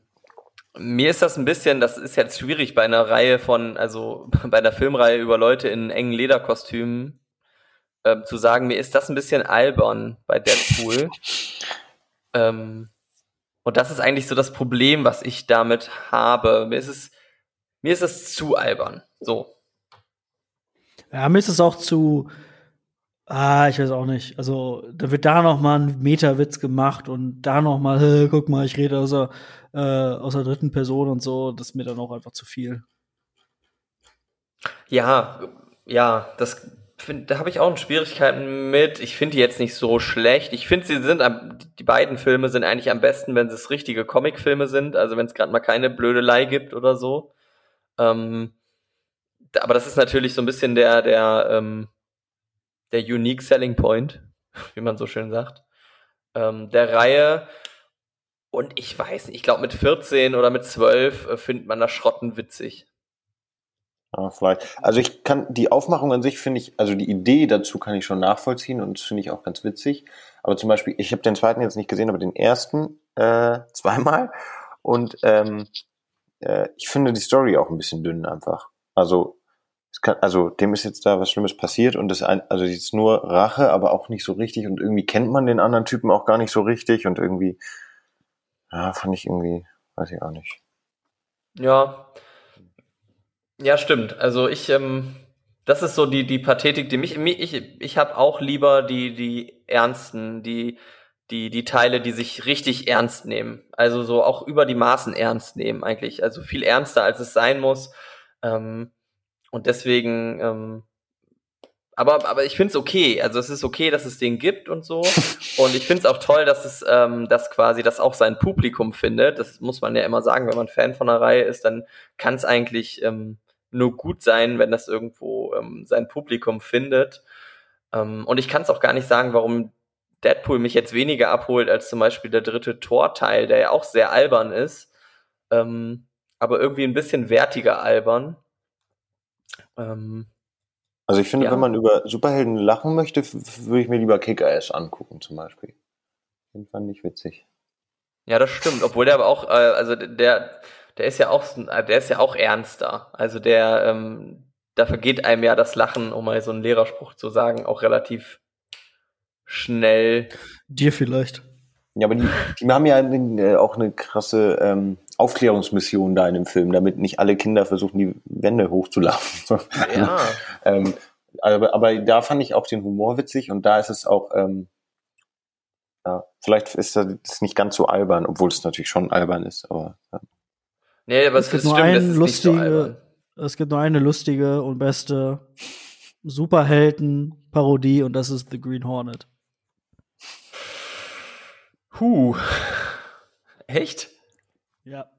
mir ist das ein bisschen, das ist jetzt schwierig bei einer Reihe von, also bei einer Filmreihe über Leute in engen Lederkostümen ähm, zu sagen, mir ist das ein bisschen albern bei Deadpool. ähm, und das ist eigentlich so das Problem, was ich damit habe. Mir ist es, mir ist es zu albern. So. Ja, mir ist es auch zu, Ah, ich weiß auch nicht. Also, da wird da noch mal ein Meta-Witz gemacht und da noch mal, hey, guck mal, ich rede aus der, äh, aus der dritten Person und so. Das ist mir dann auch einfach zu viel. Ja, ja, das find, da habe ich auch Schwierigkeiten mit. Ich finde die jetzt nicht so schlecht. Ich finde, sie sind am, die beiden Filme sind eigentlich am besten, wenn es richtige Comic-Filme sind. Also wenn es gerade mal keine Blödelei gibt oder so. Ähm, aber das ist natürlich so ein bisschen der, der, ähm, der Unique Selling Point, wie man so schön sagt, ähm, der Reihe. Und ich weiß nicht, ich glaube mit 14 oder mit 12 äh, findet man das Schrotten witzig. Ja, vielleicht. Also ich kann die Aufmachung an sich finde ich, also die Idee dazu kann ich schon nachvollziehen und finde ich auch ganz witzig. Aber zum Beispiel, ich habe den zweiten jetzt nicht gesehen, aber den ersten äh, zweimal. Und ähm, äh, ich finde die Story auch ein bisschen dünn einfach. Also kann, also dem ist jetzt da was Schlimmes passiert und das ein, also jetzt nur Rache, aber auch nicht so richtig und irgendwie kennt man den anderen Typen auch gar nicht so richtig und irgendwie, ja, fand ich irgendwie, weiß ich auch nicht. Ja, ja, stimmt. Also ich, ähm, das ist so die die Pathetik, die mich, ich ich habe auch lieber die die ernsten, die die die Teile, die sich richtig ernst nehmen. Also so auch über die Maßen ernst nehmen eigentlich. Also viel ernster als es sein muss. Ähm, und deswegen, ähm, aber, aber ich finde es okay. Also es ist okay, dass es den gibt und so. Und ich finde es auch toll, dass es ähm, dass quasi das auch sein Publikum findet. Das muss man ja immer sagen, wenn man Fan von einer Reihe ist, dann kann es eigentlich ähm, nur gut sein, wenn das irgendwo ähm, sein Publikum findet. Ähm, und ich kann es auch gar nicht sagen, warum Deadpool mich jetzt weniger abholt als zum Beispiel der dritte Torteil, der ja auch sehr albern ist, ähm, aber irgendwie ein bisschen wertiger albern. Ähm, also ich finde, ja. wenn man über Superhelden lachen möchte, würde ich mir lieber Kick-Ass angucken zum Beispiel. Den fand ich witzig. Ja, das stimmt. Obwohl der aber auch, äh, also der, der ist ja auch, der ist ja auch ernster. Also der, ähm, da vergeht einem ja das Lachen, um mal so einen Lehrerspruch zu sagen, auch relativ schnell. Dir vielleicht. Ja, aber die, die haben ja äh, auch eine krasse ähm, Aufklärungsmission da in dem Film, damit nicht alle Kinder versuchen, die Wände hochzulaufen. Ja. ähm, aber, aber da fand ich auch den Humor witzig und da ist es auch, ähm, ja, vielleicht ist das nicht ganz so albern, obwohl es natürlich schon albern ist, aber. Ja. Nee, aber es, es gibt nur stimmt, einen lustige, so es gibt nur eine lustige und beste Superhelden-Parodie und das ist The Green Hornet. Huh. Echt? Ja.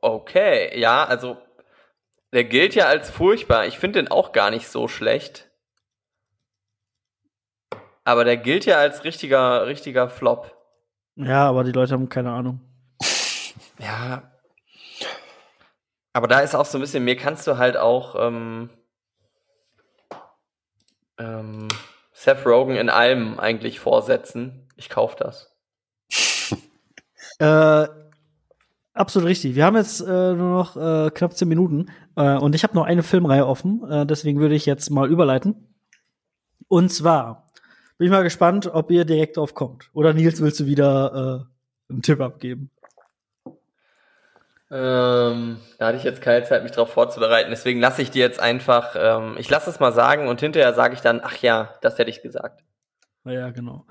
Okay, ja, also der gilt ja als furchtbar. Ich finde den auch gar nicht so schlecht. Aber der gilt ja als richtiger, richtiger Flop. Ja, aber die Leute haben keine Ahnung. Ja. Aber da ist auch so ein bisschen, mir kannst du halt auch ähm, ähm, Seth Rogen in allem eigentlich vorsetzen. Ich kauf das. Äh, absolut richtig. Wir haben jetzt äh, nur noch äh, knapp zehn Minuten äh, und ich habe noch eine Filmreihe offen. Äh, deswegen würde ich jetzt mal überleiten. Und zwar bin ich mal gespannt, ob ihr direkt drauf kommt. Oder Nils, willst du wieder äh, einen Tipp abgeben? Ähm, da hatte ich jetzt keine Zeit, mich darauf vorzubereiten. Deswegen lasse ich dir jetzt einfach, ähm, ich lasse es mal sagen und hinterher sage ich dann, ach ja, das hätte ich gesagt. Ja, genau.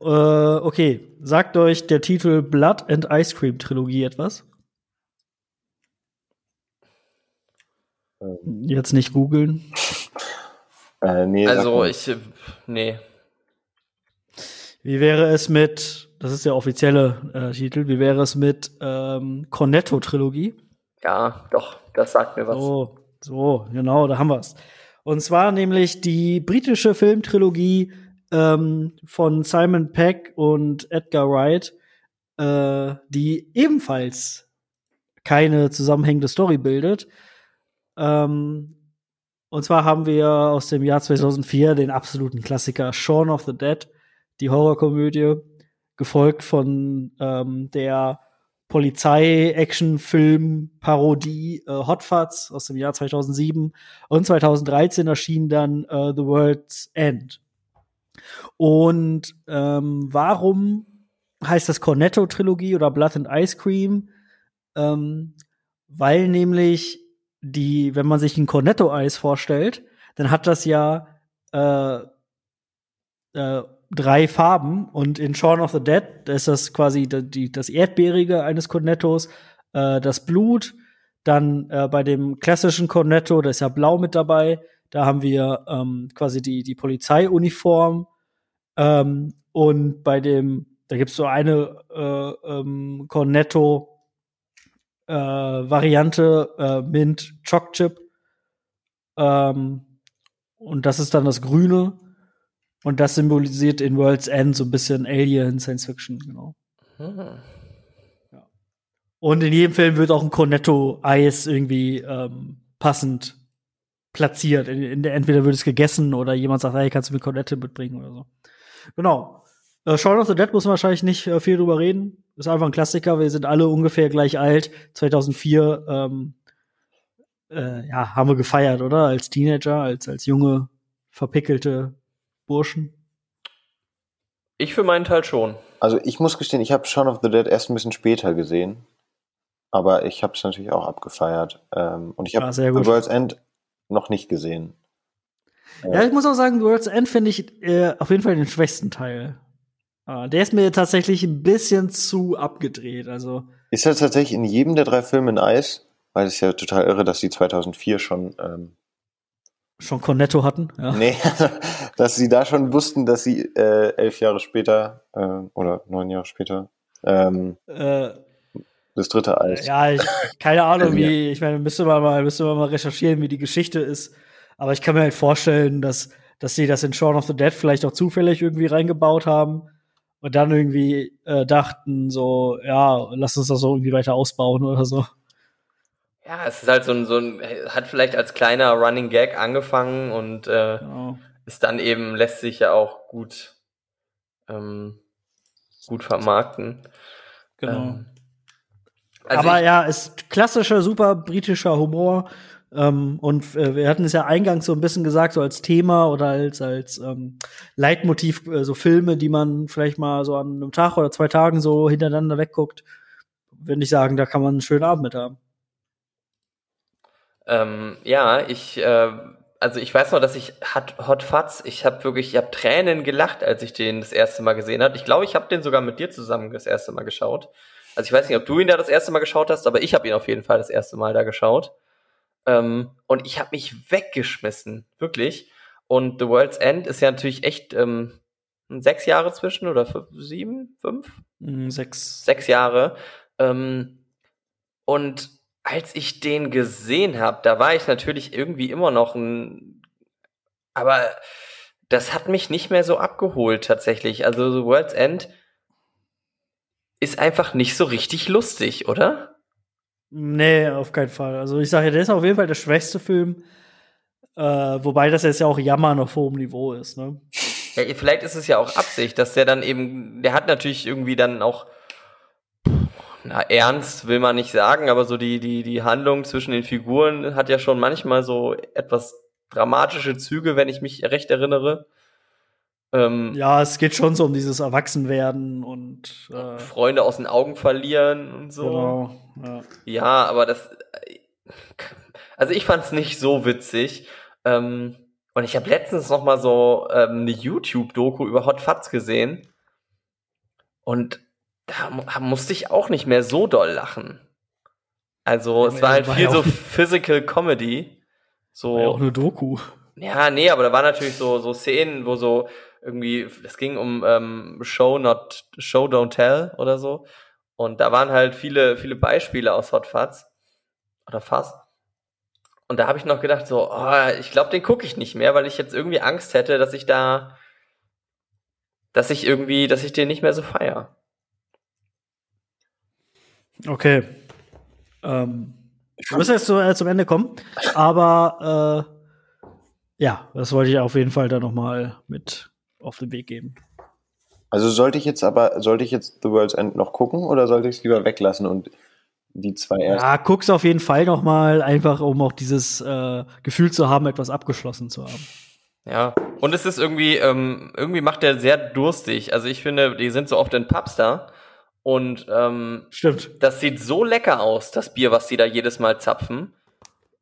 Äh, okay, sagt euch der Titel Blood and Ice Cream Trilogie etwas? Ähm. Jetzt nicht googeln. Äh, nee, also ich, nee. Wie wäre es mit, das ist der offizielle äh, Titel, wie wäre es mit ähm, Cornetto Trilogie? Ja, doch, das sagt mir was. So, so, genau, da haben wir es. Und zwar nämlich die britische Filmtrilogie ähm, von Simon Peck und Edgar Wright, äh, die ebenfalls keine zusammenhängende Story bildet. Ähm, Und zwar haben wir aus dem Jahr 2004 den absoluten Klassiker Shaun of the Dead, die Horrorkomödie, gefolgt von ähm, der Polizei-Action-Film-Parodie äh, Hot Fuzz aus dem Jahr 2007 und 2013 erschien dann äh, The World's End. Und ähm, warum heißt das Cornetto-Trilogie oder Blood and Ice Cream? Ähm, weil nämlich die, wenn man sich ein Cornetto-Eis vorstellt, dann hat das ja äh, äh, drei Farben und in Shaun of the Dead ist das quasi die, das Erdbeerige eines Cornettos, äh, das Blut, dann äh, bei dem klassischen Cornetto, da ist ja blau mit dabei, da haben wir ähm, quasi die, die Polizeiuniform ähm, und bei dem, da gibt's so eine äh, ähm, Cornetto äh, Variante äh, Mint Choc Chip ähm, und das ist dann das Grüne und das symbolisiert in World's End so ein bisschen Alien, Science Fiction, genau. Hm. Ja. Und in jedem Film wird auch ein Cornetto-Eis irgendwie ähm, passend platziert. In, in der, entweder wird es gegessen oder jemand sagt, hey, kannst du mir Cornette mitbringen oder so. Genau. Äh, Shaun of the Dead muss man wahrscheinlich nicht äh, viel drüber reden. Ist einfach ein Klassiker. Wir sind alle ungefähr gleich alt. 2004 ähm, äh, ja, haben wir gefeiert, oder? Als Teenager, als, als junge, verpickelte Burschen? Ich für meinen Teil schon. Also ich muss gestehen, ich habe Shaun of the Dead erst ein bisschen später gesehen. Aber ich habe es natürlich auch abgefeiert. Ähm, und ich habe ja, World's End noch nicht gesehen. Ja, ich muss auch sagen, World's End finde ich äh, auf jeden Fall den schwächsten Teil. Äh, der ist mir tatsächlich ein bisschen zu abgedreht. Also ist er tatsächlich in jedem der drei Filme in Eis? Weil es ist ja total irre, dass die 2004 schon ähm, schon Cornetto hatten. Ja. Nee, dass sie da schon wussten, dass sie äh, elf Jahre später äh, oder neun Jahre später ähm, äh, das dritte Eis. Ja, ich, keine Ahnung, wie, ich meine, müsste man mal, müsste man mal recherchieren, wie die Geschichte ist. Aber ich kann mir halt vorstellen, dass, dass sie das in Shaun of the Dead vielleicht auch zufällig irgendwie reingebaut haben und dann irgendwie äh, dachten, so, ja, lass uns das so irgendwie weiter ausbauen oder so. Ja, es ist halt so ein, so ein, hat vielleicht als kleiner Running Gag angefangen und äh, genau. ist dann eben, lässt sich ja auch gut, ähm, gut vermarkten. Genau. Ähm, also Aber ja, ist klassischer, super britischer Humor. Ähm, und äh, wir hatten es ja eingangs so ein bisschen gesagt, so als Thema oder als, als ähm, Leitmotiv, äh, so Filme, die man vielleicht mal so an einem Tag oder zwei Tagen so hintereinander wegguckt. Würde ich sagen, da kann man einen schönen Abend mit haben. Ähm, ja, ich, äh, also ich weiß noch, dass ich hat Hot Fuzz, ich habe wirklich, ich habe Tränen gelacht, als ich den das erste Mal gesehen habe. Ich glaube, ich habe den sogar mit dir zusammen das erste Mal geschaut. Also ich weiß nicht, ob du ihn da das erste Mal geschaut hast, aber ich habe ihn auf jeden Fall das erste Mal da geschaut. Ähm, und ich habe mich weggeschmissen, wirklich. Und The World's End ist ja natürlich echt ähm, sechs Jahre zwischen oder fünf, sieben, fünf? Mm, sechs. Sechs Jahre. Ähm, und als ich den gesehen habe, da war ich natürlich irgendwie immer noch ein, aber das hat mich nicht mehr so abgeholt tatsächlich. Also The World's End ist einfach nicht so richtig lustig, oder? Nee, auf keinen Fall. Also ich sage ja, der ist auf jeden Fall der schwächste Film. Äh, wobei das jetzt ja auch Jammern auf hohem Niveau ist, ne? Ja, vielleicht ist es ja auch Absicht, dass der dann eben, der hat natürlich irgendwie dann auch na, ernst will man nicht sagen, aber so die, die, die Handlung zwischen den Figuren hat ja schon manchmal so etwas dramatische Züge, wenn ich mich recht erinnere. Ähm, ja, es geht schon so um dieses Erwachsenwerden und äh, Freunde aus den Augen verlieren und so. Genau, ja. ja aber das, also ich fand es nicht so witzig. Ähm, und ich habe letztens noch mal so ähm, eine YouTube-Doku über Hot Fuzz gesehen. Und da musste ich auch nicht mehr so doll lachen. Also ja, es war halt war viel so Physical Comedy. So war ja auch eine Doku. Ja, nee, aber da waren natürlich so so Szenen, wo so irgendwie, es ging um ähm, Show not Show Don't Tell oder so. Und da waren halt viele viele Beispiele aus Hot Fuzz oder Fuzz. Und da habe ich noch gedacht so, oh, ich glaube, den gucke ich nicht mehr, weil ich jetzt irgendwie Angst hätte, dass ich da, dass ich irgendwie, dass ich den nicht mehr so feier. Okay. Ähm, wir müssen jetzt zu, äh, zum Ende kommen. Aber äh, ja, das wollte ich auf jeden Fall da noch mal mit auf den Weg geben. Also sollte ich jetzt aber, sollte ich jetzt The World's End noch gucken oder sollte ich es lieber weglassen und die zwei ersten? Ja, guck's auf jeden Fall noch mal, einfach um auch dieses äh, Gefühl zu haben, etwas abgeschlossen zu haben. Ja, und es ist irgendwie, ähm, irgendwie macht der sehr durstig. Also ich finde, die sind so oft in Pubs da und ähm, Stimmt. das sieht so lecker aus, das Bier, was die da jedes Mal zapfen.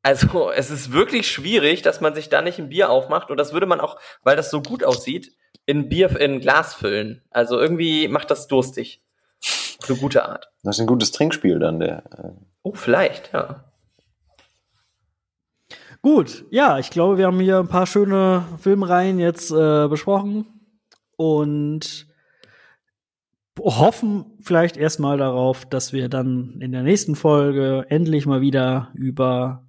Also es ist wirklich schwierig, dass man sich da nicht ein Bier aufmacht und das würde man auch, weil das so gut aussieht, in Bier in Glas füllen. Also irgendwie macht das durstig. Auf eine gute Art. Das ist ein gutes Trinkspiel dann, der. äh, Oh, vielleicht, ja. Gut, ja, ich glaube, wir haben hier ein paar schöne Filmreihen jetzt äh, besprochen und hoffen vielleicht erstmal darauf, dass wir dann in der nächsten Folge endlich mal wieder über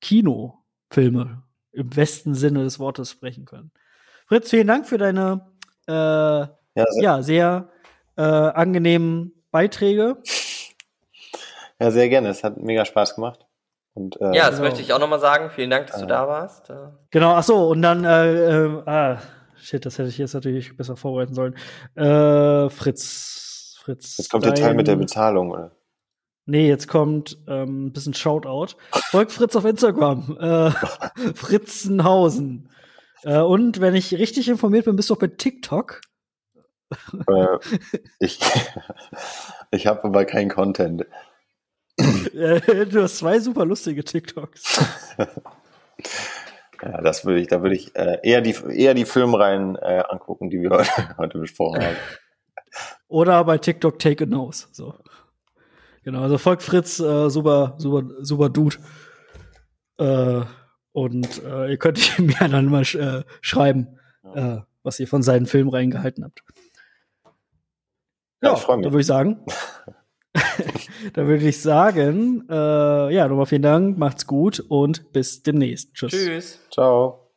Kinofilme im besten Sinne des Wortes sprechen können. Fritz, vielen Dank für deine äh, Ja, sehr, ja, sehr äh, angenehmen Beiträge. ja, sehr gerne. Es hat mega Spaß gemacht. Und, äh, Ja, das genau. möchte ich auch nochmal sagen. Vielen Dank, dass du Äh. da warst. Äh, Genau, ach so, und dann, äh, äh, ah, shit, das hätte ich jetzt natürlich besser vorbereiten sollen. Äh, Fritz, Fritz. Jetzt kommt der Teil mit der Bezahlung, oder? Nee, jetzt kommt ähm, ein bisschen Shoutout. Folgt Fritz auf Instagram. Äh, Fritzenhausen. Äh, und wenn ich richtig informiert bin, bist du auch bei TikTok. äh, ich ich habe aber keinen Content. Äh, du hast zwei super lustige TikToks. Ja, das würde ich, da würde ich äh, eher die eher die Filmreihen äh, angucken, die wir heute, heute besprochen haben. Oder bei TikTok Take a Nose. So. Genau, also folgt Fritz, äh, super, super, super Dude. Äh, und äh, ihr könnt ihm ja dann mal sch äh, schreiben, äh, was ihr von seinen Filmen reingehalten habt. Ja, ich freu mich. Da würde ich sagen. da würde ich sagen, äh, ja, nochmal vielen Dank, macht's gut und bis demnächst. Tschüss. tschüss. Ciao.